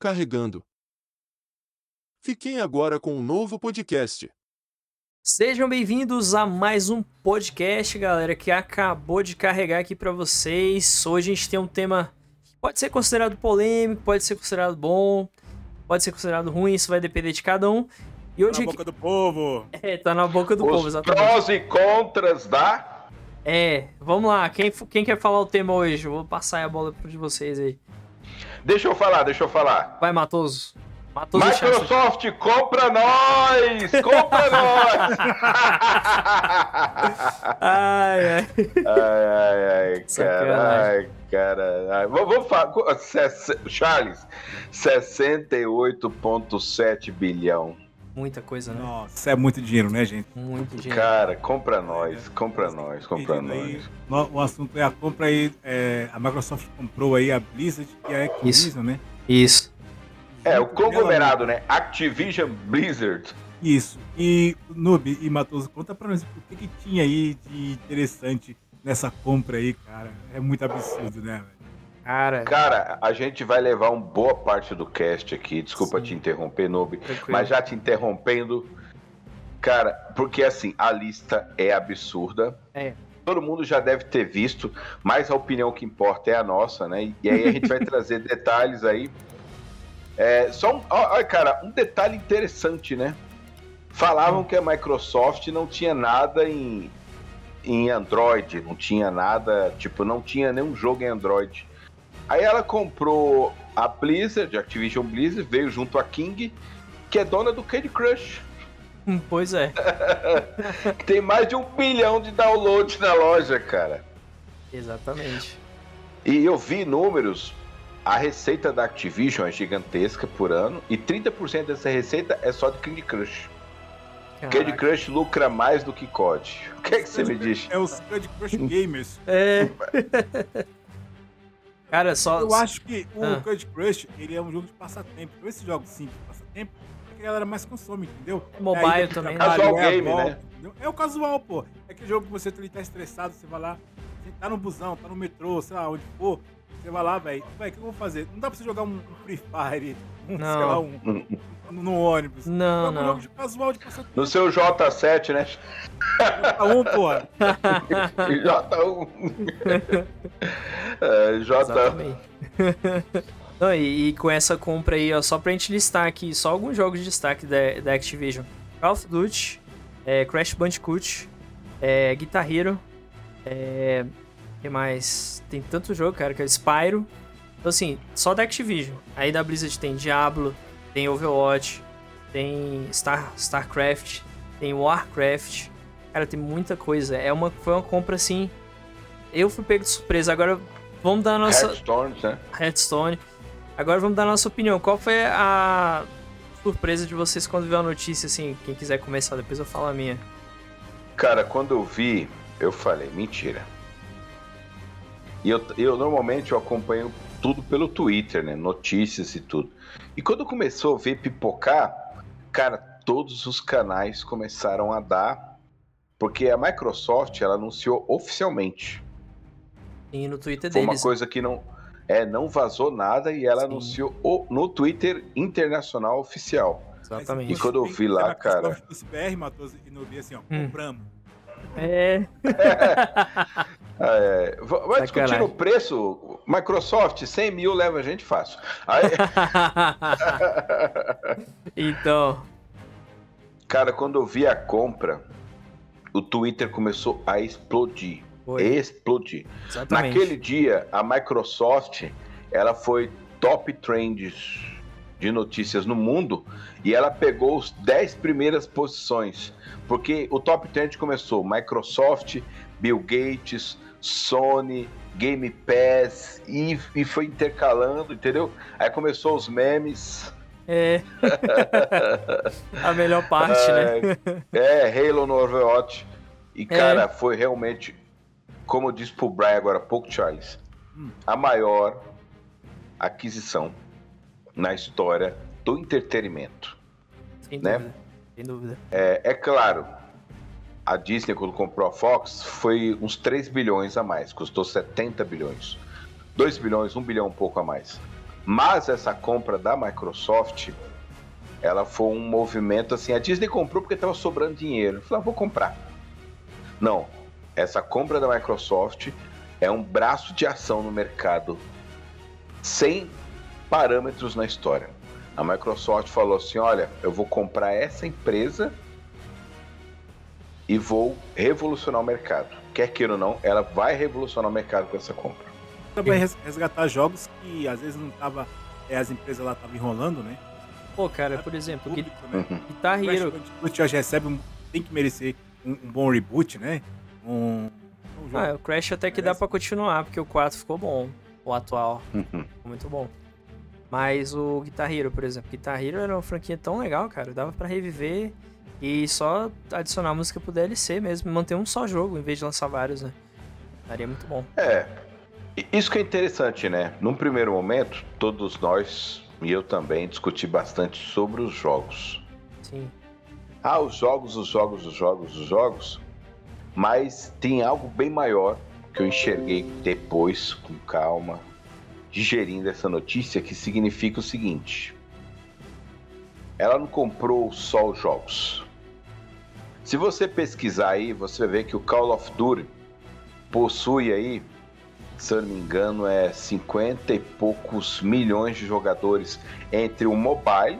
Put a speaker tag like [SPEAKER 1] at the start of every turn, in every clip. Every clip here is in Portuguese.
[SPEAKER 1] Carregando. Fiquem agora com um novo podcast.
[SPEAKER 2] Sejam bem-vindos a mais um podcast, galera, que acabou de carregar aqui para vocês. Hoje a gente tem um tema que pode ser considerado polêmico, pode ser considerado bom, pode ser considerado ruim, isso vai depender de cada um.
[SPEAKER 3] E hoje tá na boca do povo.
[SPEAKER 2] É, tá na boca do
[SPEAKER 4] Os
[SPEAKER 2] povo, exatamente.
[SPEAKER 4] Prós e contras da
[SPEAKER 2] É, vamos lá. Quem, quem quer falar o tema hoje? Eu vou passar a bola para vocês aí.
[SPEAKER 4] Deixa eu falar, deixa eu falar.
[SPEAKER 2] Vai, Matoso. Matoso
[SPEAKER 4] Microsoft, compra nós! Compra nós!
[SPEAKER 2] ai, ai.
[SPEAKER 4] Ai, ai, ai, cara. Vamos, falar. Charles, 68,7 bilhão.
[SPEAKER 2] Muita coisa, né?
[SPEAKER 3] Nossa, isso é muito dinheiro, né, gente?
[SPEAKER 2] Muito dinheiro.
[SPEAKER 4] Cara, compra nós, compra nós, compra nós.
[SPEAKER 3] no- o assunto é a compra aí. é, a Microsoft comprou aí a Blizzard e a Activision, né?
[SPEAKER 2] Isso.
[SPEAKER 4] É, o conglomerado, né? Activision Blizzard.
[SPEAKER 3] Isso. E Noob e Matoso, conta pra nós o que, que tinha aí de interessante nessa compra aí, cara. É muito absurdo, né, velho?
[SPEAKER 2] Cara,
[SPEAKER 4] Cara, a gente vai levar uma boa parte do cast aqui. Desculpa
[SPEAKER 2] Sim.
[SPEAKER 4] te interromper,
[SPEAKER 2] tranquilo.
[SPEAKER 4] Mas já te interrompendo, cara, porque assim, a lista é absurda.
[SPEAKER 2] É.
[SPEAKER 4] Todo mundo já deve ter visto, mas a opinião que importa é a nossa, né? E aí a gente vai trazer detalhes aí. É, só um, ó, cara, um detalhe interessante, né? Falavam que a Microsoft não tinha nada em, em Android, não tinha nada, tipo, não tinha nenhum jogo em Android. Aí ela comprou a Blizzard, a Activision Blizzard, veio junto a King, que é dona do Candy Crush.
[SPEAKER 2] Hum, Pois é.
[SPEAKER 4] que tem mais de um bilhão de downloads na loja, cara.
[SPEAKER 2] Exatamente.
[SPEAKER 4] E eu vi números, a receita da Activision é gigantesca por ano, e 30% dessa receita é só de Candy Crush. Candy
[SPEAKER 2] Caraca.
[SPEAKER 4] Crush lucra mais do que COD. O que é que você me diz?
[SPEAKER 3] É os Candy Crush Gamers.
[SPEAKER 2] É. Cara, só.
[SPEAKER 3] Eu acho que o
[SPEAKER 2] Ah.
[SPEAKER 3] Candy Crush, ele é um jogo de passatempo. Então, esse jogo simples de passatempo, é que a galera mais consome, entendeu?
[SPEAKER 2] Mobile
[SPEAKER 3] É aí que
[SPEAKER 2] também, né?
[SPEAKER 4] Casual
[SPEAKER 3] é a
[SPEAKER 4] game, né?
[SPEAKER 3] entendeu? É o casual, pô. É aquele jogo que você ele tá estressado, você vai lá, você tá no busão, tá no metrô, sei lá, onde for, você vai lá, velho, velho, o que eu vou fazer? Não dá pra você jogar um, Free Fire, um, sei
[SPEAKER 2] Não.
[SPEAKER 3] lá, um, um, no ônibus.
[SPEAKER 2] Não,
[SPEAKER 3] é um
[SPEAKER 2] não.
[SPEAKER 3] jogo de casual, de passatempo.
[SPEAKER 4] No seu J7, né?
[SPEAKER 3] Tá um, porra.
[SPEAKER 4] J1. é, J1.
[SPEAKER 2] Exatamente. Não, e, e com essa compra aí, ó, só pra gente listar aqui, só alguns jogos de destaque da, da Activision. Call of Duty, é, Crash Bandicoot, é, Guitar Hero, é, que mais? Tem tanto jogo, cara, que é Spyro. Então assim, só da Activision. Aí da Blizzard tem Diablo, tem Overwatch, tem Star, StarCraft, tem Warcraft. Cara, tem muita coisa. É uma, foi uma compra assim. Eu fui pego de surpresa. Agora vamos dar a nossa.
[SPEAKER 4] Hearthstone, né?
[SPEAKER 2] Hearthstone. Agora vamos dar a nossa opinião. Qual foi a surpresa de vocês quando viu a notícia, assim? Quem quiser começar, depois eu falo a minha.
[SPEAKER 4] Cara, quando eu vi, eu falei, mentira. E eu, eu normalmente eu acompanho tudo pelo Twitter, né? Notícias e tudo. E quando começou a ver pipocar, cara, todos os canais começaram a dar, porque a Microsoft ela anunciou oficialmente.
[SPEAKER 2] E no Twitter
[SPEAKER 4] Foi uma coisa que não é, não vazou nada e ela
[SPEAKER 2] Sim.
[SPEAKER 4] anunciou o- no Twitter internacional oficial.
[SPEAKER 2] Exatamente.
[SPEAKER 4] E quando eu vi lá, cara-
[SPEAKER 3] BR, Matoso, e não vi assim, ó,
[SPEAKER 2] Hum.
[SPEAKER 3] compramos.
[SPEAKER 2] É.
[SPEAKER 4] É, va- vai discutir
[SPEAKER 2] Sacanagem.
[SPEAKER 4] o preço, Microsoft, 100 mil leva a gente fácil. Aí,
[SPEAKER 2] então.
[SPEAKER 4] cara, quando eu vi a compra, o Twitter começou a explodir.
[SPEAKER 2] Foi.
[SPEAKER 4] Explodir.
[SPEAKER 2] Exatamente.
[SPEAKER 4] Naquele dia, a Microsoft, ela foi top trends de notícias no mundo e ela pegou os 10 primeiras posições. Porque o top trend começou Microsoft, Bill Gates, Sony, Game Pass e, e foi intercalando, entendeu? Aí começou os memes.
[SPEAKER 2] É. a melhor parte, né?
[SPEAKER 4] É, Halo no Overwatch. E,
[SPEAKER 2] É.
[SPEAKER 4] cara, foi realmente, como eu disse pro Brian agora há pouco, Charles,
[SPEAKER 3] Hum.
[SPEAKER 4] a maior aquisição na história do entretenimento.
[SPEAKER 2] Sem
[SPEAKER 4] né?
[SPEAKER 2] dúvida. Sem dúvida.
[SPEAKER 4] É, é claro, a Disney, quando comprou a Fox, foi uns 3 bilhões a mais, custou 70 bilhões. 2 bilhões, 1 bilhão um pouco a mais. Mas essa compra da Microsoft, ela foi um movimento assim. A Disney comprou porque estava sobrando dinheiro. Falei, ah, vou comprar. Não, essa compra da Microsoft é um braço de ação no mercado sem parâmetros na história. A Microsoft falou assim: olha, eu vou comprar essa empresa e vou revolucionar o mercado. Quer queira ou não, ela vai revolucionar o mercado com essa compra.
[SPEAKER 3] Também resgatar jogos que às vezes não tava. É, as empresas lá estavam enrolando, né?
[SPEAKER 2] Pô, cara, por exemplo,
[SPEAKER 3] Público, né?
[SPEAKER 4] Uhum.
[SPEAKER 2] Guitar Hero.
[SPEAKER 3] O Crash recebe um, tem que merecer um, um bom reboot, né? Um, um jogo.
[SPEAKER 2] Ah, o Crash até que dá pra continuar, porque o 4 ficou bom. O atual.
[SPEAKER 4] Uhum.
[SPEAKER 2] Ficou muito bom. Mas o Guitar Hero, por exemplo. Guitar Hero era uma franquia tão legal, cara. Dava pra reviver e só adicionar música pro DLC mesmo. Manter um só jogo, em vez de lançar vários, né? Daria muito bom.
[SPEAKER 4] É. Isso que é interessante, né? Num primeiro momento, todos nós, e eu também, discuti bastante sobre os jogos.
[SPEAKER 2] Sim.
[SPEAKER 4] Ah, os jogos, os jogos, os jogos, os jogos. Mas tem algo bem maior que eu enxerguei depois, com calma, digerindo essa notícia, que significa o seguinte: ela não comprou só os jogos. Se você pesquisar aí, você vê que o Call of Duty possui aí, se eu não me engano, é 50 e poucos milhões de jogadores entre o mobile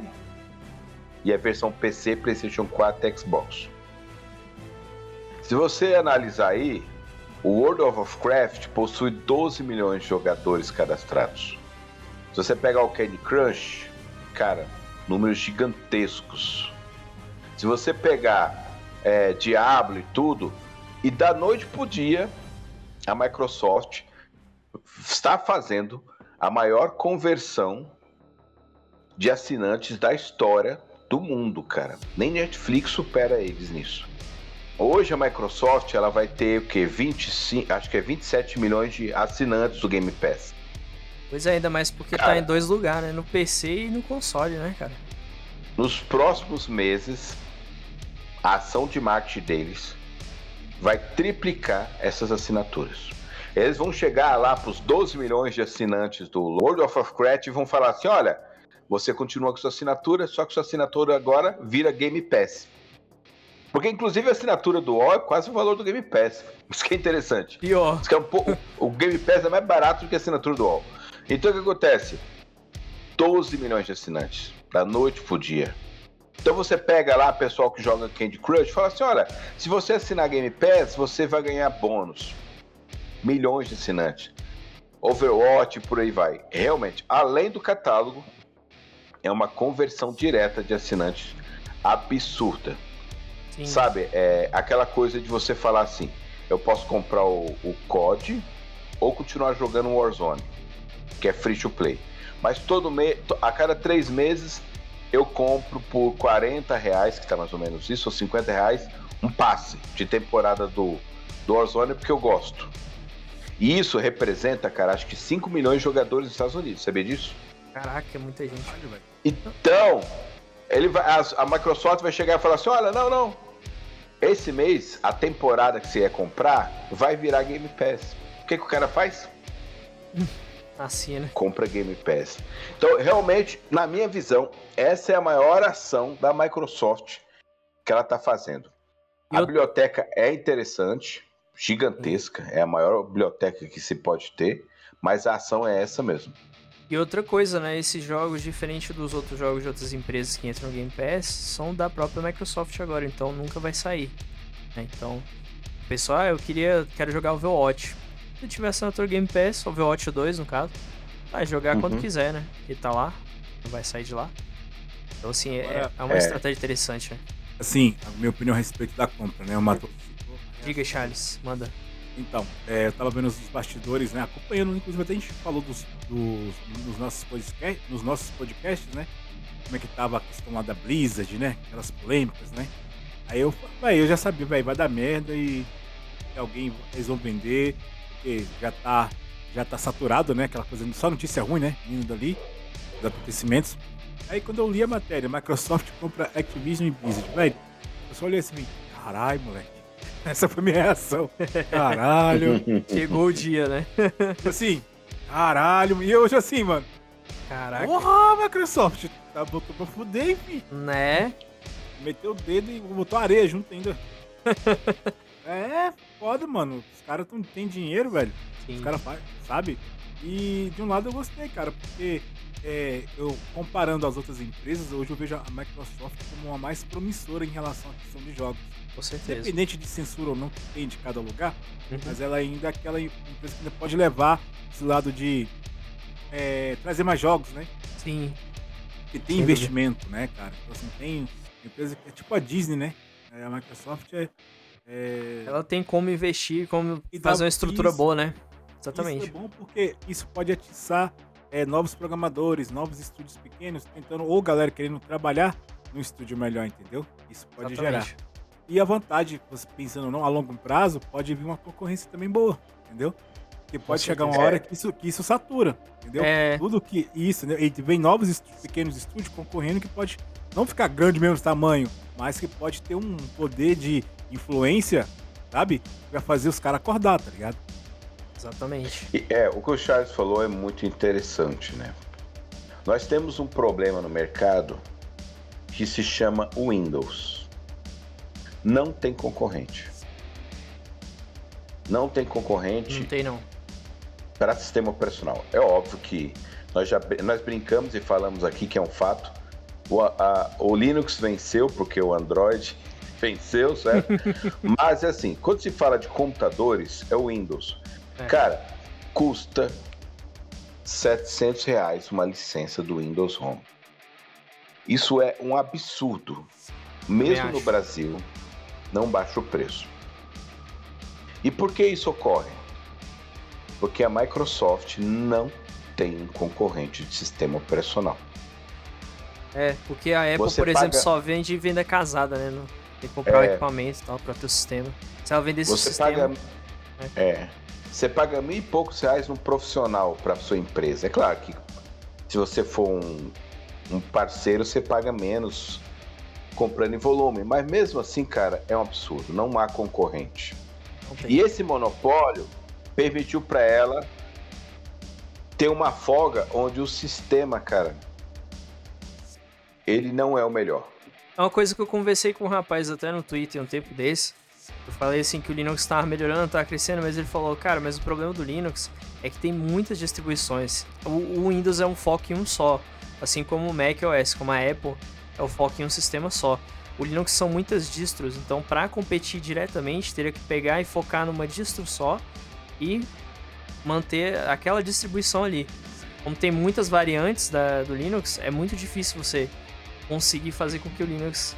[SPEAKER 4] e a versão PC, PlayStation 4 e Xbox. Se você analisar aí, o World of Warcraft possui 12 milhões de jogadores cadastrados. Se você pegar o Candy Crush, cara, números gigantescos. Se você pegar é, Diablo e tudo, e da noite pro dia, a Microsoft está fazendo a maior conversão de assinantes da história do mundo, cara. Nem Netflix supera eles nisso. Hoje a Microsoft ela vai ter o que 25, acho que é 27 milhões de assinantes do Game Pass.
[SPEAKER 2] Pois é, ainda mais porque
[SPEAKER 4] Cara.
[SPEAKER 2] tá em dois lugares, né? No PC e no console, né, cara?
[SPEAKER 4] Nos próximos meses, a ação de marketing deles vai triplicar essas assinaturas. Eles vão chegar lá para os 12 milhões de assinantes do World of Warcraft e vão falar assim: olha, você continua com sua assinatura, só que sua assinatura agora vira Game Pass. Porque, inclusive, a assinatura do WoW é quase o valor do Game Pass. Isso que é interessante.
[SPEAKER 2] Pior.
[SPEAKER 4] Isso que é um pouco- o Game Pass é mais barato do que a assinatura do WoW. Então, o que acontece? 12 milhões de assinantes, da noite pro dia. Então você pega lá pessoal que joga Candy Crush e fala assim: olha, se você assinar Game Pass, você vai ganhar bônus. Milhões de assinantes. Overwatch, por aí vai. Realmente, além do catálogo, é uma conversão direta de assinantes absurda.
[SPEAKER 2] Sim.
[SPEAKER 4] Sabe, é aquela coisa de você falar assim: eu posso comprar o, o COD ou continuar jogando o Warzone, que é free to play. Mas todo mês, a cada três meses, eu compro por 40 reais, que tá mais ou menos isso, ou 50 reais, um passe de temporada do, do Warzone porque eu gosto. E isso representa, cara, acho que 5 milhões de jogadores nos Estados Unidos, sabia disso?
[SPEAKER 2] Caraca, é muita gente.
[SPEAKER 4] Então, ele vai, a, a Microsoft vai chegar e falar assim: olha, não, não. Esse mês, a temporada que você ia comprar vai virar Game Pass. O que, que o cara faz?
[SPEAKER 2] Assina.
[SPEAKER 4] Compra Game Pass. Então, realmente, na minha visão, essa é a maior ação da Microsoft que ela está fazendo. A
[SPEAKER 2] eu-
[SPEAKER 4] biblioteca é interessante, gigantesca, é a maior biblioteca que se pode ter, mas a ação é essa mesmo.
[SPEAKER 2] E outra coisa, né? Esses jogos, diferente dos outros jogos de outras empresas que entram no Game Pass, são da própria Microsoft agora, então nunca vai sair. né? Então, pessoal, ah, eu queria, quero jogar Overwatch. Se tiver assinatura Game Pass, Overwatch 2 no caso, vai jogar quando
[SPEAKER 4] Uhum.
[SPEAKER 2] quiser, né? Ele tá lá, não vai sair de lá. Então, assim, é,
[SPEAKER 3] Agora,
[SPEAKER 2] é uma
[SPEAKER 4] é.
[SPEAKER 2] estratégia interessante, né?
[SPEAKER 3] Assim, a minha opinião a respeito da compra, né? O Matheus citou.
[SPEAKER 2] Diga, Charles, manda.
[SPEAKER 3] Então, é, eu tava vendo os bastidores, né? Acompanhando, inclusive até a gente falou dos, dos, nos, nossos podcast, nos nossos podcasts, né? Como é que tava a questão lá da Blizzard, né? Aquelas polêmicas, né? Aí eu, véi, eu já sabia, velho, vai dar merda e alguém eles vão vender, porque já tá, já tá saturado, né? Aquela coisa, só notícia ruim, né? Vindo dali, dos acontecimentos. Aí quando eu li a matéria, Microsoft compra Activision e Blizzard, velho, eu só olhei assim, caralho, moleque. Essa foi minha reação. Caralho.
[SPEAKER 2] Chegou o dia, né?
[SPEAKER 3] assim, caralho. E hoje assim, mano.
[SPEAKER 2] Caraca.
[SPEAKER 3] Porra, Microsoft, tá botou pra fuder, enfim.
[SPEAKER 2] Né?
[SPEAKER 3] Meteu o dedo e botou areia junto ainda. é, foda, mano. Os caras não tem dinheiro, velho.
[SPEAKER 2] Sim.
[SPEAKER 3] Os caras fazem, sabe? E de um lado eu gostei, cara, porque é, eu comparando as outras empresas, hoje eu vejo a Microsoft como uma mais promissora em relação à questão de jogos.
[SPEAKER 2] Com certeza.
[SPEAKER 3] Independente de censura ou não que tem de cada lugar,
[SPEAKER 2] Uhum.
[SPEAKER 3] mas ela ainda é aquela empresa que ainda pode levar esse lado de é, trazer mais jogos, né?
[SPEAKER 2] Sim.
[SPEAKER 3] Que tem
[SPEAKER 2] Sem
[SPEAKER 3] investimento, né, cara? Então, assim, tem empresa que é tipo a Disney, né? É, a Microsoft é. é-
[SPEAKER 2] Ela tem como investir, como
[SPEAKER 3] E
[SPEAKER 2] fazer uma estrutura
[SPEAKER 3] isso-
[SPEAKER 2] boa, né?
[SPEAKER 3] Isso
[SPEAKER 2] Exatamente.
[SPEAKER 3] é bom porque isso pode atiçar é, novos programadores, novos estúdios pequenos, tentando, ou galera querendo trabalhar num estúdio melhor, entendeu? Isso pode gerar.
[SPEAKER 2] Exatamente.
[SPEAKER 3] E a vantagem, você pensando não a longo prazo, pode vir uma concorrência também boa, entendeu? Porque pode chegar uma hora que isso, que isso satura, entendeu?
[SPEAKER 2] É.
[SPEAKER 3] Tudo que isso, né? E vem novos estú- pequenos estúdios concorrendo que pode não ficar grande mesmo tamanho, mas que pode ter um poder de influência, sabe? Vai fazer os caras acordar, tá ligado?
[SPEAKER 2] Exatamente.
[SPEAKER 4] E, é, o que o Charles falou é muito interessante, né? Nós temos um problema no mercado que se chama Windows. Não tem concorrente. Não tem concorrente
[SPEAKER 2] Não tem não.
[SPEAKER 4] para sistema operacional. É óbvio que nós já nós brincamos e falamos aqui que é um fato. O, a- o Linux venceu porque o Android venceu, certo? Mas assim, quando se fala de computadores, é o Windows.
[SPEAKER 2] É.
[SPEAKER 4] Cara, custa 700 reais uma licença do Windows Home. Isso é um absurdo. Mesmo no. Brasil, não baixa o preço. E por que isso ocorre? Porque a Microsoft não tem um concorrente de sistema operacional.
[SPEAKER 2] É, porque a Apple,
[SPEAKER 4] Você
[SPEAKER 2] por exemplo,
[SPEAKER 4] paga-
[SPEAKER 2] só vende venda casada, né? Tem que comprar o
[SPEAKER 4] É.
[SPEAKER 2] equipamento e tal pra ter o sistema. Se ela vendesse o
[SPEAKER 4] Você
[SPEAKER 2] sistema.
[SPEAKER 4] paga. É. Você paga mil e poucos reais num profissional para sua empresa. É claro que se você for um, um parceiro, você paga menos comprando em volume. Mas mesmo assim, cara, é um absurdo. Não há concorrente.
[SPEAKER 2] Tem.
[SPEAKER 4] E esse monopólio permitiu para ela ter uma folga onde o sistema, cara, ele não é o melhor.
[SPEAKER 2] É uma coisa que eu conversei com um rapaz até no Twitter um tempo desse. Eu falei assim que o Linux tava melhorando, tava crescendo, mas ele falou, cara, mas o problema do Linux é que tem muitas distribuições. O, o Windows é um foco em um só, assim como o Mac OS, como a Apple é o foco em um sistema só. O Linux são muitas distros, então para competir diretamente teria que pegar e focar numa distro só e manter aquela distribuição ali. Como tem muitas variantes da- do Linux, é muito difícil você conseguir fazer com que o Linux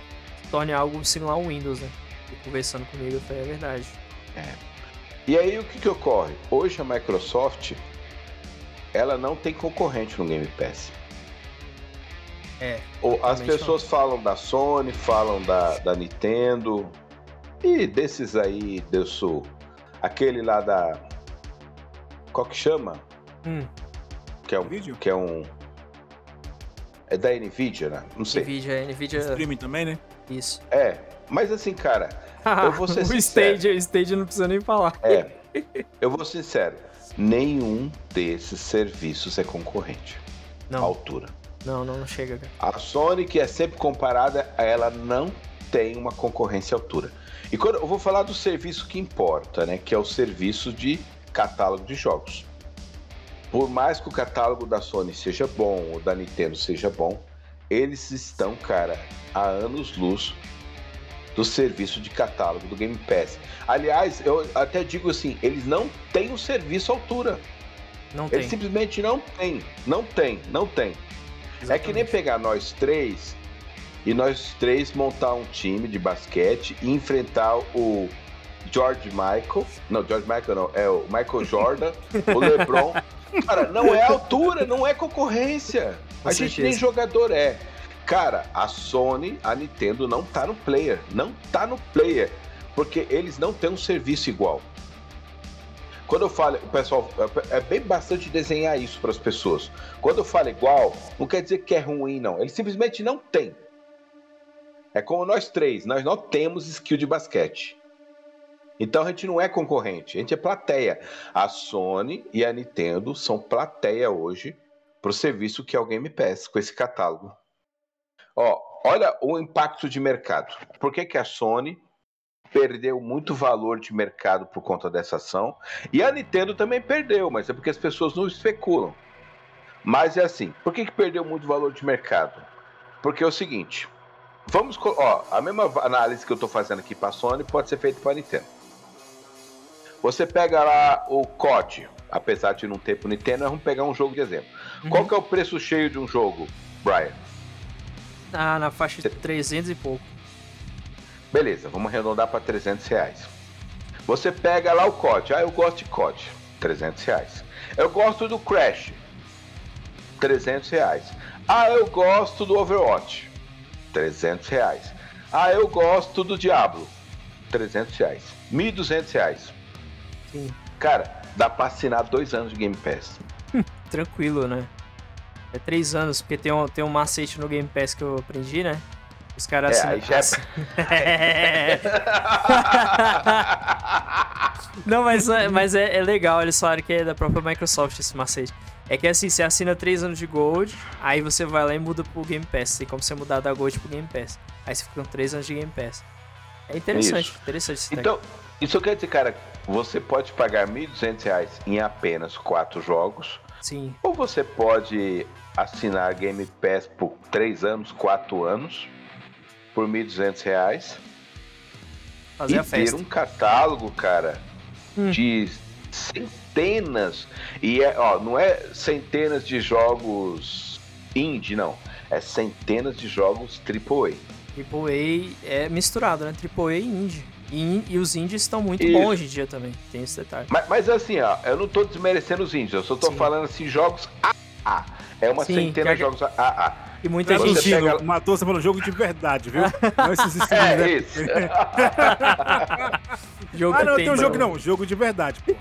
[SPEAKER 2] torne algo similar ao Windows, né? E conversando comigo, eu falei, é verdade.
[SPEAKER 4] E aí o que, que ocorre? Hoje a Microsoft ela não tem concorrente no Game Pass.
[SPEAKER 2] É.
[SPEAKER 4] Ou as pessoas falam da Sony, falam da, da Nintendo e desses aí, desse, aquele lá da qual que chama?
[SPEAKER 2] Hum,
[SPEAKER 4] Que é um,
[SPEAKER 3] Vídeo?
[SPEAKER 4] que é um é da Nvidia, né? Não sei.
[SPEAKER 2] Nvidia, Nvidia,
[SPEAKER 3] Streaming também, né?
[SPEAKER 2] isso.
[SPEAKER 4] É, mas assim, cara, Eu vou ser
[SPEAKER 2] o
[SPEAKER 4] sincero.
[SPEAKER 2] Stage, o Stage não precisa nem falar.
[SPEAKER 4] é, eu vou ser sincero, nenhum desses serviços é concorrente à
[SPEAKER 2] Não,
[SPEAKER 4] altura.
[SPEAKER 2] não, não, não chega, cara.
[SPEAKER 4] A Sony, que é sempre comparada, ela não tem uma concorrência à altura. E quando eu vou falar do serviço que importa, né? Que é o serviço de catálogo de jogos. Por mais que o catálogo da Sony seja bom, ou da Nintendo seja bom, eles estão, cara, há anos luz do serviço de catálogo do Game Pass. Aliás, eu até digo assim, eles não têm o serviço à altura.
[SPEAKER 2] Não tem.
[SPEAKER 4] Eles simplesmente não têm. Não tem, não tem. É que nem
[SPEAKER 2] Exatamente.
[SPEAKER 4] pegar nós três e nós três montar um time de basquete e enfrentar o George Michael. Não, George Michael não, é o Michael Jordan, o LeBron. Cara, não é altura, não é concorrência.
[SPEAKER 2] Com
[SPEAKER 4] a gente
[SPEAKER 2] certeza.
[SPEAKER 4] nem jogador é. Cara, a Sony, a Nintendo não tá no player. Não tá no player. Porque eles não têm um serviço igual. Quando eu falo, o pessoal, é bem bastante desenhar isso para as pessoas. Quando eu falo igual, não quer dizer que é ruim, não. Ele simplesmente não tem. É como nós três, nós não temos skill de basquete. Então a gente não é concorrente, a gente é plateia. A Sony e a Nintendo são plateia hoje pro serviço que é o Game Pass, com esse catálogo. Ó, olha o impacto de mercado. Por que, que a Sony perdeu muito valor de mercado por conta dessa ação? E a Nintendo também perdeu, mas é porque as pessoas não especulam. Mas é assim, por que, que perdeu muito valor de mercado? Porque é o seguinte, vamos, ó, a mesma análise que eu estou fazendo aqui para a Sony pode ser feita para a Nintendo. Você pega lá o COD, apesar de não ter pro Nintendo, vamos pegar um jogo de exemplo. Uhum. Qual que é o preço cheio de um jogo, Brian?
[SPEAKER 2] Ah, na faixa de 300 e pouco.
[SPEAKER 4] Beleza, vamos arredondar para 300 reais. Você pega lá o COD, ah, eu gosto de COD, 300 reais. Eu gosto do Crash, 300 reais. Ah, eu gosto do Overwatch, 300 reais. Ah, eu gosto do Diablo, 300 reais. 1.200 reais.
[SPEAKER 2] Sim.
[SPEAKER 4] Cara, dá pra assinar dois anos de Game Pass.
[SPEAKER 2] Tranquilo, né? É três anos, porque tem um, tem um macete no Game Pass que eu aprendi, né? Os caras
[SPEAKER 4] é, assinam. Já...
[SPEAKER 2] É... Não, mas, é, mas é, é, legal, eles falaram que é da própria Microsoft esse macete. É que assim, você assina 3 anos de Gold, aí você vai lá e muda pro Game Pass. Tem como você mudar da Gold pro Game Pass. Aí você fica com 3 anos de Game Pass. É interessante, Isso. interessante esse
[SPEAKER 4] Então, isso quer dizer, cara, você pode pagar R$ 1.200 em apenas 4 jogos.
[SPEAKER 2] Sim.
[SPEAKER 4] Ou você pode assinar Game Pass por 3 anos, 4 anos, por R$ 1.200.
[SPEAKER 2] Fazer
[SPEAKER 4] e
[SPEAKER 2] a festa.
[SPEAKER 4] ter um catálogo, cara, hum. de centenas. E é, ó, não é centenas de jogos indie, não. É centenas de jogos AAA.
[SPEAKER 2] AAA é misturado, né? AAA e indie. E, e os indies estão muito Isso. bons hoje em dia também, tem esse detalhe.
[SPEAKER 4] Mas, mas, assim, ó, eu não tô desmerecendo os indies, eu só tô Sim. falando assim, jogos AA. É uma Sim, centena de jogos AA.
[SPEAKER 3] E muita gente pega... matou você falando jogo de verdade, viu? não esses skins, é,
[SPEAKER 4] né? isso.
[SPEAKER 3] jogo ah, não, tem um jogo não, jogo de verdade, pô.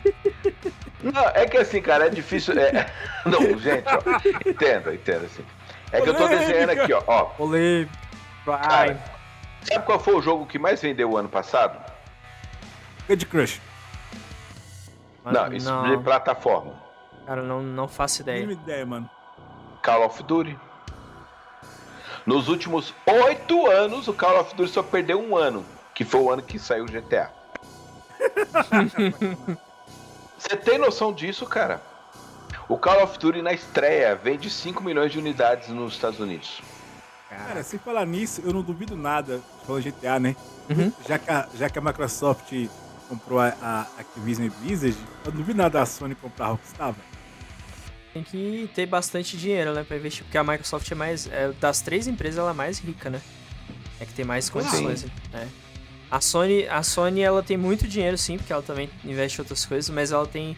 [SPEAKER 4] Não, é que assim, cara, é difícil. É... Não, gente, ó, entenda, entenda assim. É que eu tô desenhando aqui, ó. ó.
[SPEAKER 2] Polêmica.
[SPEAKER 4] Vai. Cara, sabe qual foi o jogo que mais vendeu o ano passado?
[SPEAKER 3] Candy Crush.
[SPEAKER 4] não, isso não. de plataforma.
[SPEAKER 2] Cara, não, não faço ideia.
[SPEAKER 3] Não ideia, mano.
[SPEAKER 4] Call of Duty. Nos últimos oito anos, o Call of Duty só perdeu um ano, que foi o ano que saiu o GTA. Você tem noção disso, cara? O Call of Duty na estreia vende 5 milhões de unidades nos Estados Unidos.
[SPEAKER 3] Cara, sem falar nisso, eu não duvido nada, falando GTA, né? Uhum. Já, que a, já que a Microsoft comprou a, a Activision e Blizzard, eu não duvido nada da Sony comprar a Rockstar, velho.
[SPEAKER 2] Tem que ter bastante dinheiro, né, pra investir, porque a Microsoft é mais. É, das três empresas, ela é mais rica, né? É que tem mais condições, né? A Sony, a Sony, ela tem muito dinheiro, sim, porque ela também investe em outras coisas, mas ela tem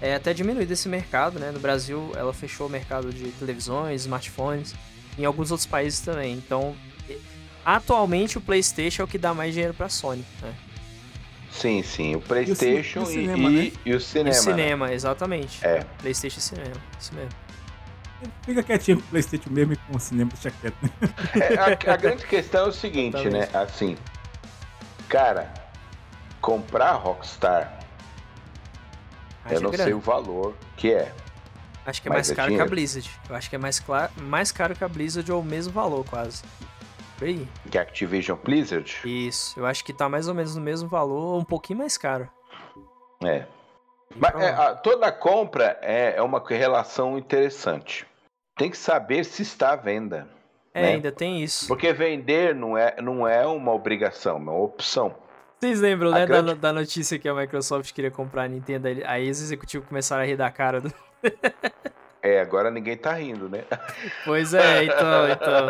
[SPEAKER 2] é, até diminuído esse mercado, né? No Brasil, ela fechou o mercado de televisões, smartphones, em alguns outros países também. Então, atualmente, o PlayStation é o que dá mais dinheiro pra Sony, né?
[SPEAKER 4] Sim, sim. O PlayStation e o, e, cinema, e, né? e o cinema. E
[SPEAKER 2] o cinema, né? exatamente.
[SPEAKER 4] É.
[SPEAKER 2] PlayStation e cinema. Isso mesmo.
[SPEAKER 3] Fica quietinho com o PlayStation mesmo e com o cinema deixa quieto.
[SPEAKER 4] É, a, a, grande questão é o seguinte, né? Assim, cara, comprar Rockstar, Acho eu não sei o valor que é.
[SPEAKER 2] Acho que é mais é caro que a Blizzard. Eu acho que é mais, claro, mais caro que a Blizzard ou o mesmo valor, quase. Por aí.
[SPEAKER 4] Que a Activision Blizzard?
[SPEAKER 2] Isso, eu acho que tá mais ou menos no mesmo valor, um pouquinho mais caro.
[SPEAKER 4] É. Mas é, a, toda compra é, é uma relação interessante. Tem que saber se está à venda.
[SPEAKER 2] É, né? ainda tem isso.
[SPEAKER 4] Porque vender não é, não é uma obrigação, é uma opção.
[SPEAKER 2] Vocês lembram, a né, grande... da, da, notícia que a Microsoft queria comprar a Nintendo? Aí os executivos começaram a rir da cara do.
[SPEAKER 4] É, agora ninguém tá rindo, né?
[SPEAKER 2] Pois é, então, então.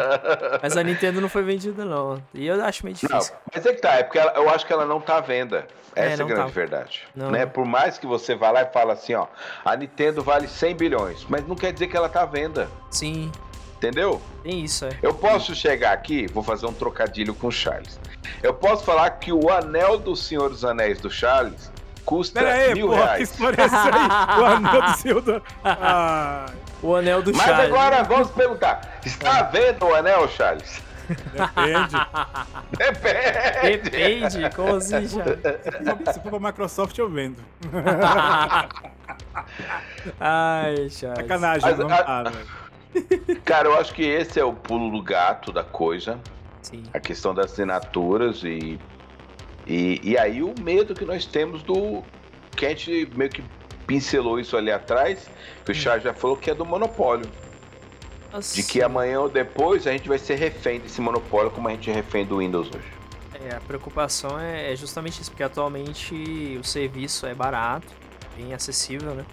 [SPEAKER 2] Mas a Nintendo não foi vendida, não. E eu acho meio difícil.
[SPEAKER 4] Não, mas é que tá, é porque ela, eu acho que ela não tá à venda. Essa é, é a grande tá. verdade. Não. Né? Por mais que você vá lá e fala assim, ó, a Nintendo vale 100 bilhões, mas não quer dizer que ela tá à venda.
[SPEAKER 2] Sim.
[SPEAKER 4] Entendeu?
[SPEAKER 2] Tem isso, é.
[SPEAKER 4] Eu posso chegar aqui, vou fazer um trocadilho com o Charles. Eu posso falar que o anel do Senhor dos Anéis do Charles custa Pera aí, mil porra, reais. Que história é essa aí?
[SPEAKER 3] o anel do Senhor do... Ah.
[SPEAKER 2] O anel do
[SPEAKER 4] Mas
[SPEAKER 2] Charles.
[SPEAKER 4] Mas agora vamos perguntar: está vendo o anel, Charles?
[SPEAKER 3] Depende.
[SPEAKER 4] Depende.
[SPEAKER 2] Depende, como assim, já?
[SPEAKER 3] Se for- pra Microsoft, eu vendo.
[SPEAKER 2] Ai, Charles.
[SPEAKER 3] Sacanagem,
[SPEAKER 4] Mas,
[SPEAKER 3] não
[SPEAKER 4] a-
[SPEAKER 3] velho.
[SPEAKER 4] Cara, eu acho que esse é o pulo do gato da coisa.
[SPEAKER 2] Sim.
[SPEAKER 4] A questão das assinaturas e, e. E aí o medo que nós temos do. Que a gente meio que pincelou isso ali atrás, que o Charles já falou que é do monopólio. De que amanhã ou depois a gente vai ser refém desse monopólio, como a gente é refém do Windows hoje.
[SPEAKER 2] É, a preocupação é é justamente isso, porque atualmente o serviço é barato, bem acessível, né?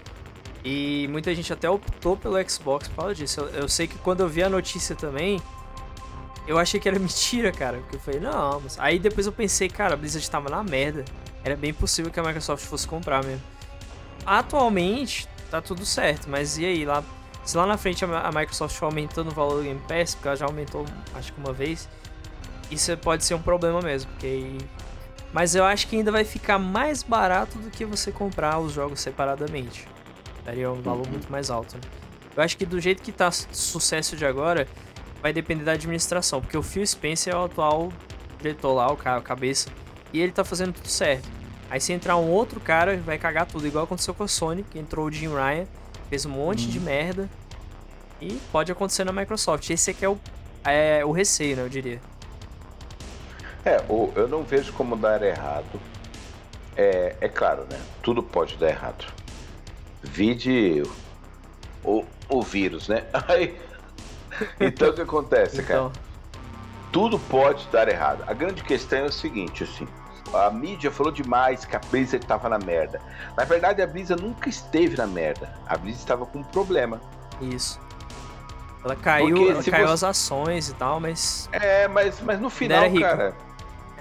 [SPEAKER 2] E muita gente até optou pelo Xbox por causa disso. Eu, eu sei que quando eu vi a notícia também, eu achei que era mentira, cara. Porque eu falei, não, mas... Aí depois eu pensei, cara, a Blizzard tava na merda. Era bem possível que a Microsoft fosse comprar mesmo. Atualmente, tá tudo certo, mas e aí? Lá, se lá na frente a Microsoft for aumentando o valor do Game Pass, porque ela já aumentou, acho que uma vez, isso pode ser um problema mesmo, porque. Mas eu acho que ainda vai ficar mais barato do que você comprar os jogos separadamente. Daria um valor muito mais alto, né? Eu acho que do jeito que tá sucesso de agora, vai depender da administração, porque o Phil Spencer é o atual diretor lá, o cara, a cabeça, e ele tá fazendo tudo certo. Aí se entrar um outro cara, vai cagar tudo, igual aconteceu com a Sony, que entrou o Jim Ryan, fez um monte de merda, e pode acontecer na Microsoft. Esse aqui é o, é, o receio, né, eu diria.
[SPEAKER 4] É, o- eu não vejo como dar errado. É, é claro, né? Tudo pode dar errado. Vide o, o vírus, né? Aí, então o que acontece, cara?
[SPEAKER 2] Então,
[SPEAKER 4] Tudo pode dar errado. A grande questão é o seguinte, assim. A mídia falou demais que a Blizzard estava na merda. Na verdade, a Blizzard nunca esteve na merda. A Blizzard estava com um problema.
[SPEAKER 2] Isso. Ela caiu, ela caiu
[SPEAKER 4] você-
[SPEAKER 2] as ações e tal, mas.
[SPEAKER 4] É, mas, mas no final,
[SPEAKER 2] era rica.
[SPEAKER 4] cara,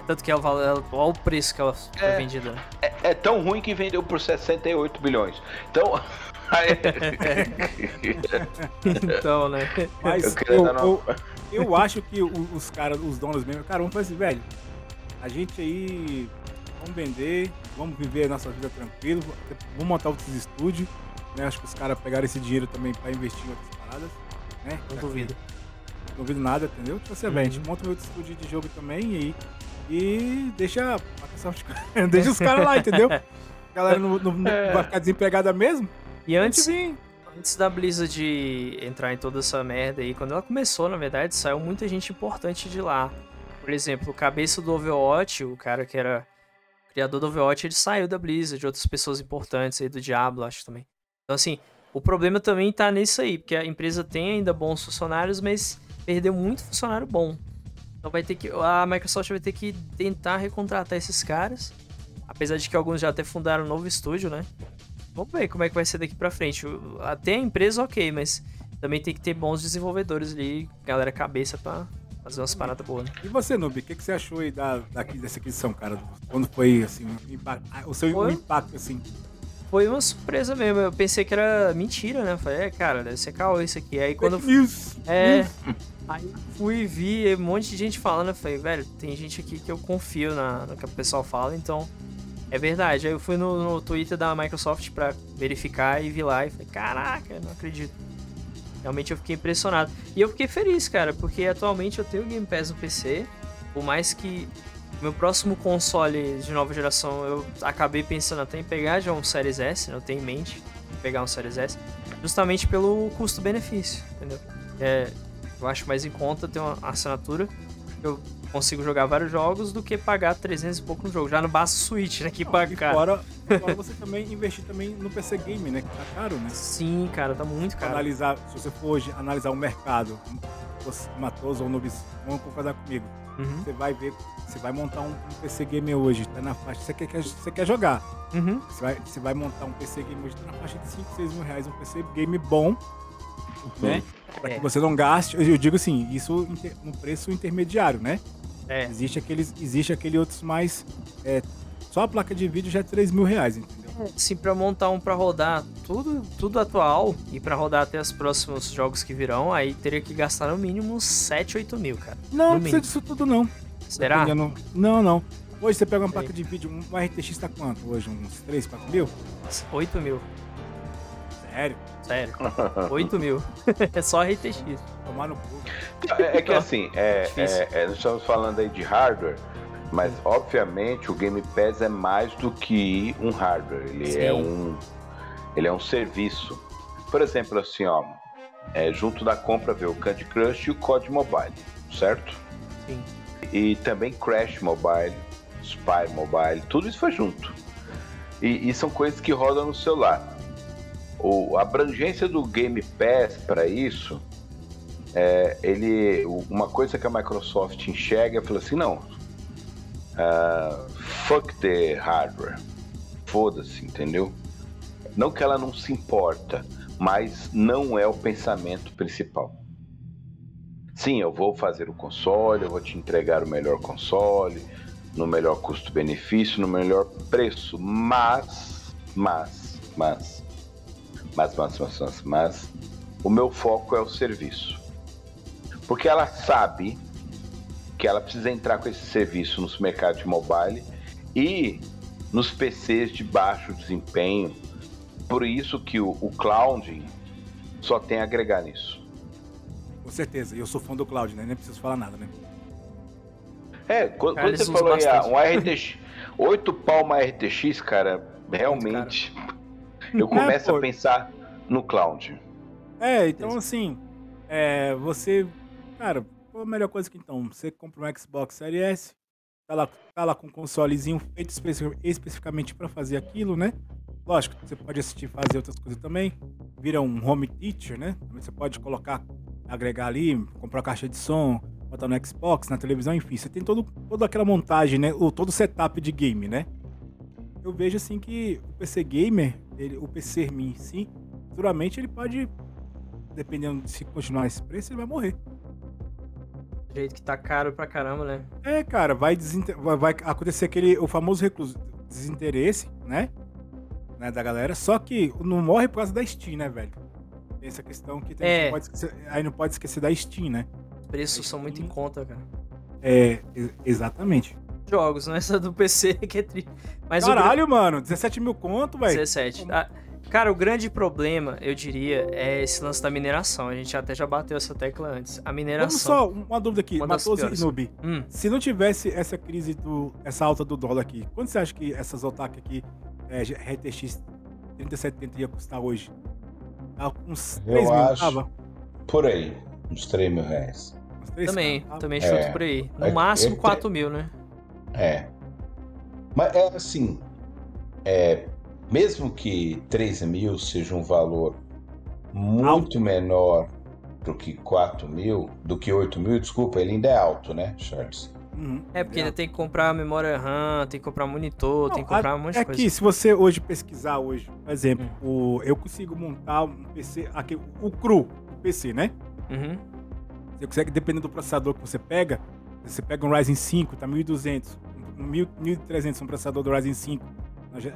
[SPEAKER 2] Tanto que ela, val- ela, olha o preço que ela foi
[SPEAKER 4] É.
[SPEAKER 2] vendida.
[SPEAKER 4] é, é tão ruim que vendeu por 68 bilhões. Então.
[SPEAKER 2] Então, né?
[SPEAKER 3] Mas
[SPEAKER 4] Eu
[SPEAKER 3] eu, eu, eu acho que os caras, os donos mesmo, cara, vamos fazer assim, velho. A gente aí vamos vender, vamos viver a nossa vida tranquilo, vamos montar outros estúdios. Né? Acho que os caras pegaram esse dinheiro também pra investir em outras paradas. Né?
[SPEAKER 2] Não duvido.
[SPEAKER 3] Não duvido nada, entendeu? Tipo assim, velho, a gente monta um outro estúdio de jogo também e aí. E deixa a Microsoft. deixa os caras lá, entendeu? A galera não, não- não
[SPEAKER 4] É.
[SPEAKER 3] vai ficar desempregada mesmo.
[SPEAKER 2] E antes,
[SPEAKER 3] vem.
[SPEAKER 2] antes da Blizzard entrar em toda essa merda aí, quando ela começou, na verdade, saiu muita gente importante de lá. Por exemplo, o cabeça do Overwatch, o cara que era criador do Overwatch, ele saiu da Blizzard, outras pessoas importantes aí do Diablo, acho também. Então, assim, o problema também tá nisso aí, porque a empresa tem ainda bons funcionários, mas perdeu muito funcionário bom. Então vai ter que. A Microsoft vai ter que tentar recontratar esses caras. Apesar de que alguns já até fundaram um novo estúdio, né? Vamos ver como é que vai ser daqui pra frente. Até a empresa, ok, mas também tem que ter bons desenvolvedores ali, galera cabeça pra fazer umas paradas boas, né?
[SPEAKER 3] E você, Nubi, o que, que você achou aí da, daqui, dessa aquisição, cara? Quando foi, assim, o impacto, o seu
[SPEAKER 2] Foi?
[SPEAKER 3] impacto, assim?
[SPEAKER 2] Foi uma surpresa mesmo. Eu pensei que era mentira, né? Falei, é, cara, deve ser caô isso aqui. Aí quando.
[SPEAKER 3] News.
[SPEAKER 2] É. Aí fui vi um monte de gente falando. Eu falei, velho, tem gente aqui que eu confio na, no que o pessoal fala, então. É verdade. Eu fui no, no Twitter da Microsoft pra verificar e vi lá e falei, caraca, não acredito. Realmente eu fiquei impressionado. E eu fiquei feliz, cara, porque atualmente eu tenho o Game Pass no PC. Por mais que meu próximo console de nova geração eu acabei pensando até em pegar já um Series S, né? eu tenho em mente pegar um Series S, justamente pelo custo-benefício, entendeu? É, eu acho mais em conta ter uma assinatura. Eu consigo jogar vários jogos do que pagar 300 e pouco no jogo. Já no basta Switch, né? Que paga caro.
[SPEAKER 3] fora, fora você também investir também no PC Game, né? Que tá caro, né?
[SPEAKER 2] Sim, cara, tá muito caro.
[SPEAKER 3] analisar, se você for hoje analisar o mercado, Matoso ou Nubis, vão concordar comigo.
[SPEAKER 2] Uhum,
[SPEAKER 3] Você vai ver, você vai montar um, um PC Game hoje, tá na faixa, você quer, você quer jogar.
[SPEAKER 2] uhum.
[SPEAKER 3] Você vai, você vai montar um PC Game hoje, tá na faixa de 5, 6 mil reais, um PC Game bom, né? Pra
[SPEAKER 2] É.
[SPEAKER 3] que você não gaste, eu digo assim, isso no preço intermediário, né?
[SPEAKER 2] É,
[SPEAKER 3] Existe aqueles, existe aquele outros mais, é, só a placa de vídeo já é 3 mil reais, entendeu?
[SPEAKER 2] assim, pra montar um pra rodar tudo, tudo atual e pra rodar até os próximos jogos que virão, aí teria que gastar no mínimo uns 7, 8 mil, cara.
[SPEAKER 3] Não, não precisa disso tudo não.
[SPEAKER 2] Será?
[SPEAKER 3] Dependendo- Não, não. Hoje você pega uma
[SPEAKER 2] Sei.
[SPEAKER 3] placa de vídeo, um RTX tá quanto hoje? Uns 3, 4 mil?
[SPEAKER 2] 8 mil.
[SPEAKER 3] Sério?
[SPEAKER 2] Sério. 8 mil. é só RTX.
[SPEAKER 3] Tomar no cu.
[SPEAKER 5] É, é que assim, é, é- é, nós estamos falando aí de hardware, mas obviamente o Game Pass é mais do que um hardware. Ele
[SPEAKER 2] Sim.
[SPEAKER 5] é um, ele é um serviço. Por exemplo, assim, ó, é, junto da compra veio o Candy Crush e o COD Mobile, certo?
[SPEAKER 2] Sim.
[SPEAKER 5] E também Crash Mobile, Spy Mobile, tudo isso foi junto. E, e são coisas que rodam no celular. O, a abrangência do Game Pass para isso, é, ele, uma coisa que a Microsoft enxerga é fala assim, não, ah, fuck the hardware, foda-se, entendeu? Não que ela não se importa, mas não é o pensamento principal. Sim, eu vou fazer o console, eu vou te entregar o melhor console, no melhor custo-benefício, no melhor preço, mas, mas, mas, mas, mas, mas, mas, mas, o meu foco é o serviço. Porque ela sabe que ela precisa entrar com esse serviço nos mercados de mobile e nos PCs de baixo desempenho. Por isso que o, o cloud só tem a agregar nisso.
[SPEAKER 3] Com certeza. E eu sou fã do Cloud, né? Nem preciso falar nada, né?
[SPEAKER 5] É, quando,
[SPEAKER 2] Cara,
[SPEAKER 5] quando você falou aí, ah, um RTX, 8 pau uma RTX, cara, realmente eu
[SPEAKER 3] É,
[SPEAKER 5] começo
[SPEAKER 3] pô.
[SPEAKER 5] a pensar no cloud.
[SPEAKER 3] É, então assim, é, você, cara, qual a melhor coisa que então? Você compra um Xbox Series S, tá lá, tá lá com um consolezinho feito especi- especificamente para fazer aquilo, né? Lógico, você pode assistir e fazer outras coisas também. Vira um home teacher, né? Você pode colocar, agregar ali, comprar caixa de som, botar no Xbox, na televisão, enfim. Você tem todo, toda aquela montagem, né? O, todo o setup de game, né? Eu vejo assim que o PC Gamer, ele, o PC em si, futuramente ele pode dependendo de se continuar esse preço, ele vai morrer.
[SPEAKER 2] Do jeito que tá caro pra caramba, né?
[SPEAKER 3] É, cara, vai, desinter- vai, acontecer aquele o famoso recluso, desinteresse, né? né? Da galera. Só que não morre por causa da Steam, né, velho? Tem essa questão que tem,
[SPEAKER 2] É.
[SPEAKER 3] não pode esquecer- aí não pode esquecer da Steam, né?
[SPEAKER 2] Os preços são muito em conta, cara.
[SPEAKER 3] É, exatamente.
[SPEAKER 2] Jogos, não é só do PC que é tri. Mas o
[SPEAKER 3] Caralho, mano, 17 mil conto, velho.
[SPEAKER 2] 17. Ah, cara, o grande problema, eu diria, é esse lance da mineração. A gente até já bateu essa tecla antes. A
[SPEAKER 3] Vamos
[SPEAKER 2] mineração.
[SPEAKER 3] só, uma dúvida aqui,
[SPEAKER 2] Uma
[SPEAKER 3] e. Noob.
[SPEAKER 2] Hum,
[SPEAKER 3] Se não tivesse essa crise do. essa alta do dólar aqui, quanto você acha que essas otaku aqui, é, RTX 3070 ia custar hoje? Tá uns 3
[SPEAKER 4] Eu
[SPEAKER 3] mil,
[SPEAKER 4] acho.
[SPEAKER 3] tava?
[SPEAKER 4] Por aí, uns 3 mil reais.
[SPEAKER 2] Também, também
[SPEAKER 4] É.
[SPEAKER 2] chuto por aí. No
[SPEAKER 4] É-
[SPEAKER 2] máximo
[SPEAKER 4] é-
[SPEAKER 2] 4 mil, né?
[SPEAKER 4] É. Mas é assim, é, mesmo que 3 mil seja um valor muito menor do que 4 mil, do que 8 mil, desculpa, ele ainda é alto, né, Charles?
[SPEAKER 3] Uhum.
[SPEAKER 2] É, porque ainda tem que comprar memória RAM, tem que comprar monitor, tem que comprar um monte de
[SPEAKER 3] é
[SPEAKER 2] coisa.
[SPEAKER 3] que se você hoje pesquisar hoje, por exemplo, o, eu consigo montar um PC, aqui, o cru, o PC, né?
[SPEAKER 2] Uhum.
[SPEAKER 3] Você consegue, dependendo do processador que você pega, você pega um Ryzen 5, tá 1.200, um 1.000 1.300 um processador do Ryzen 5,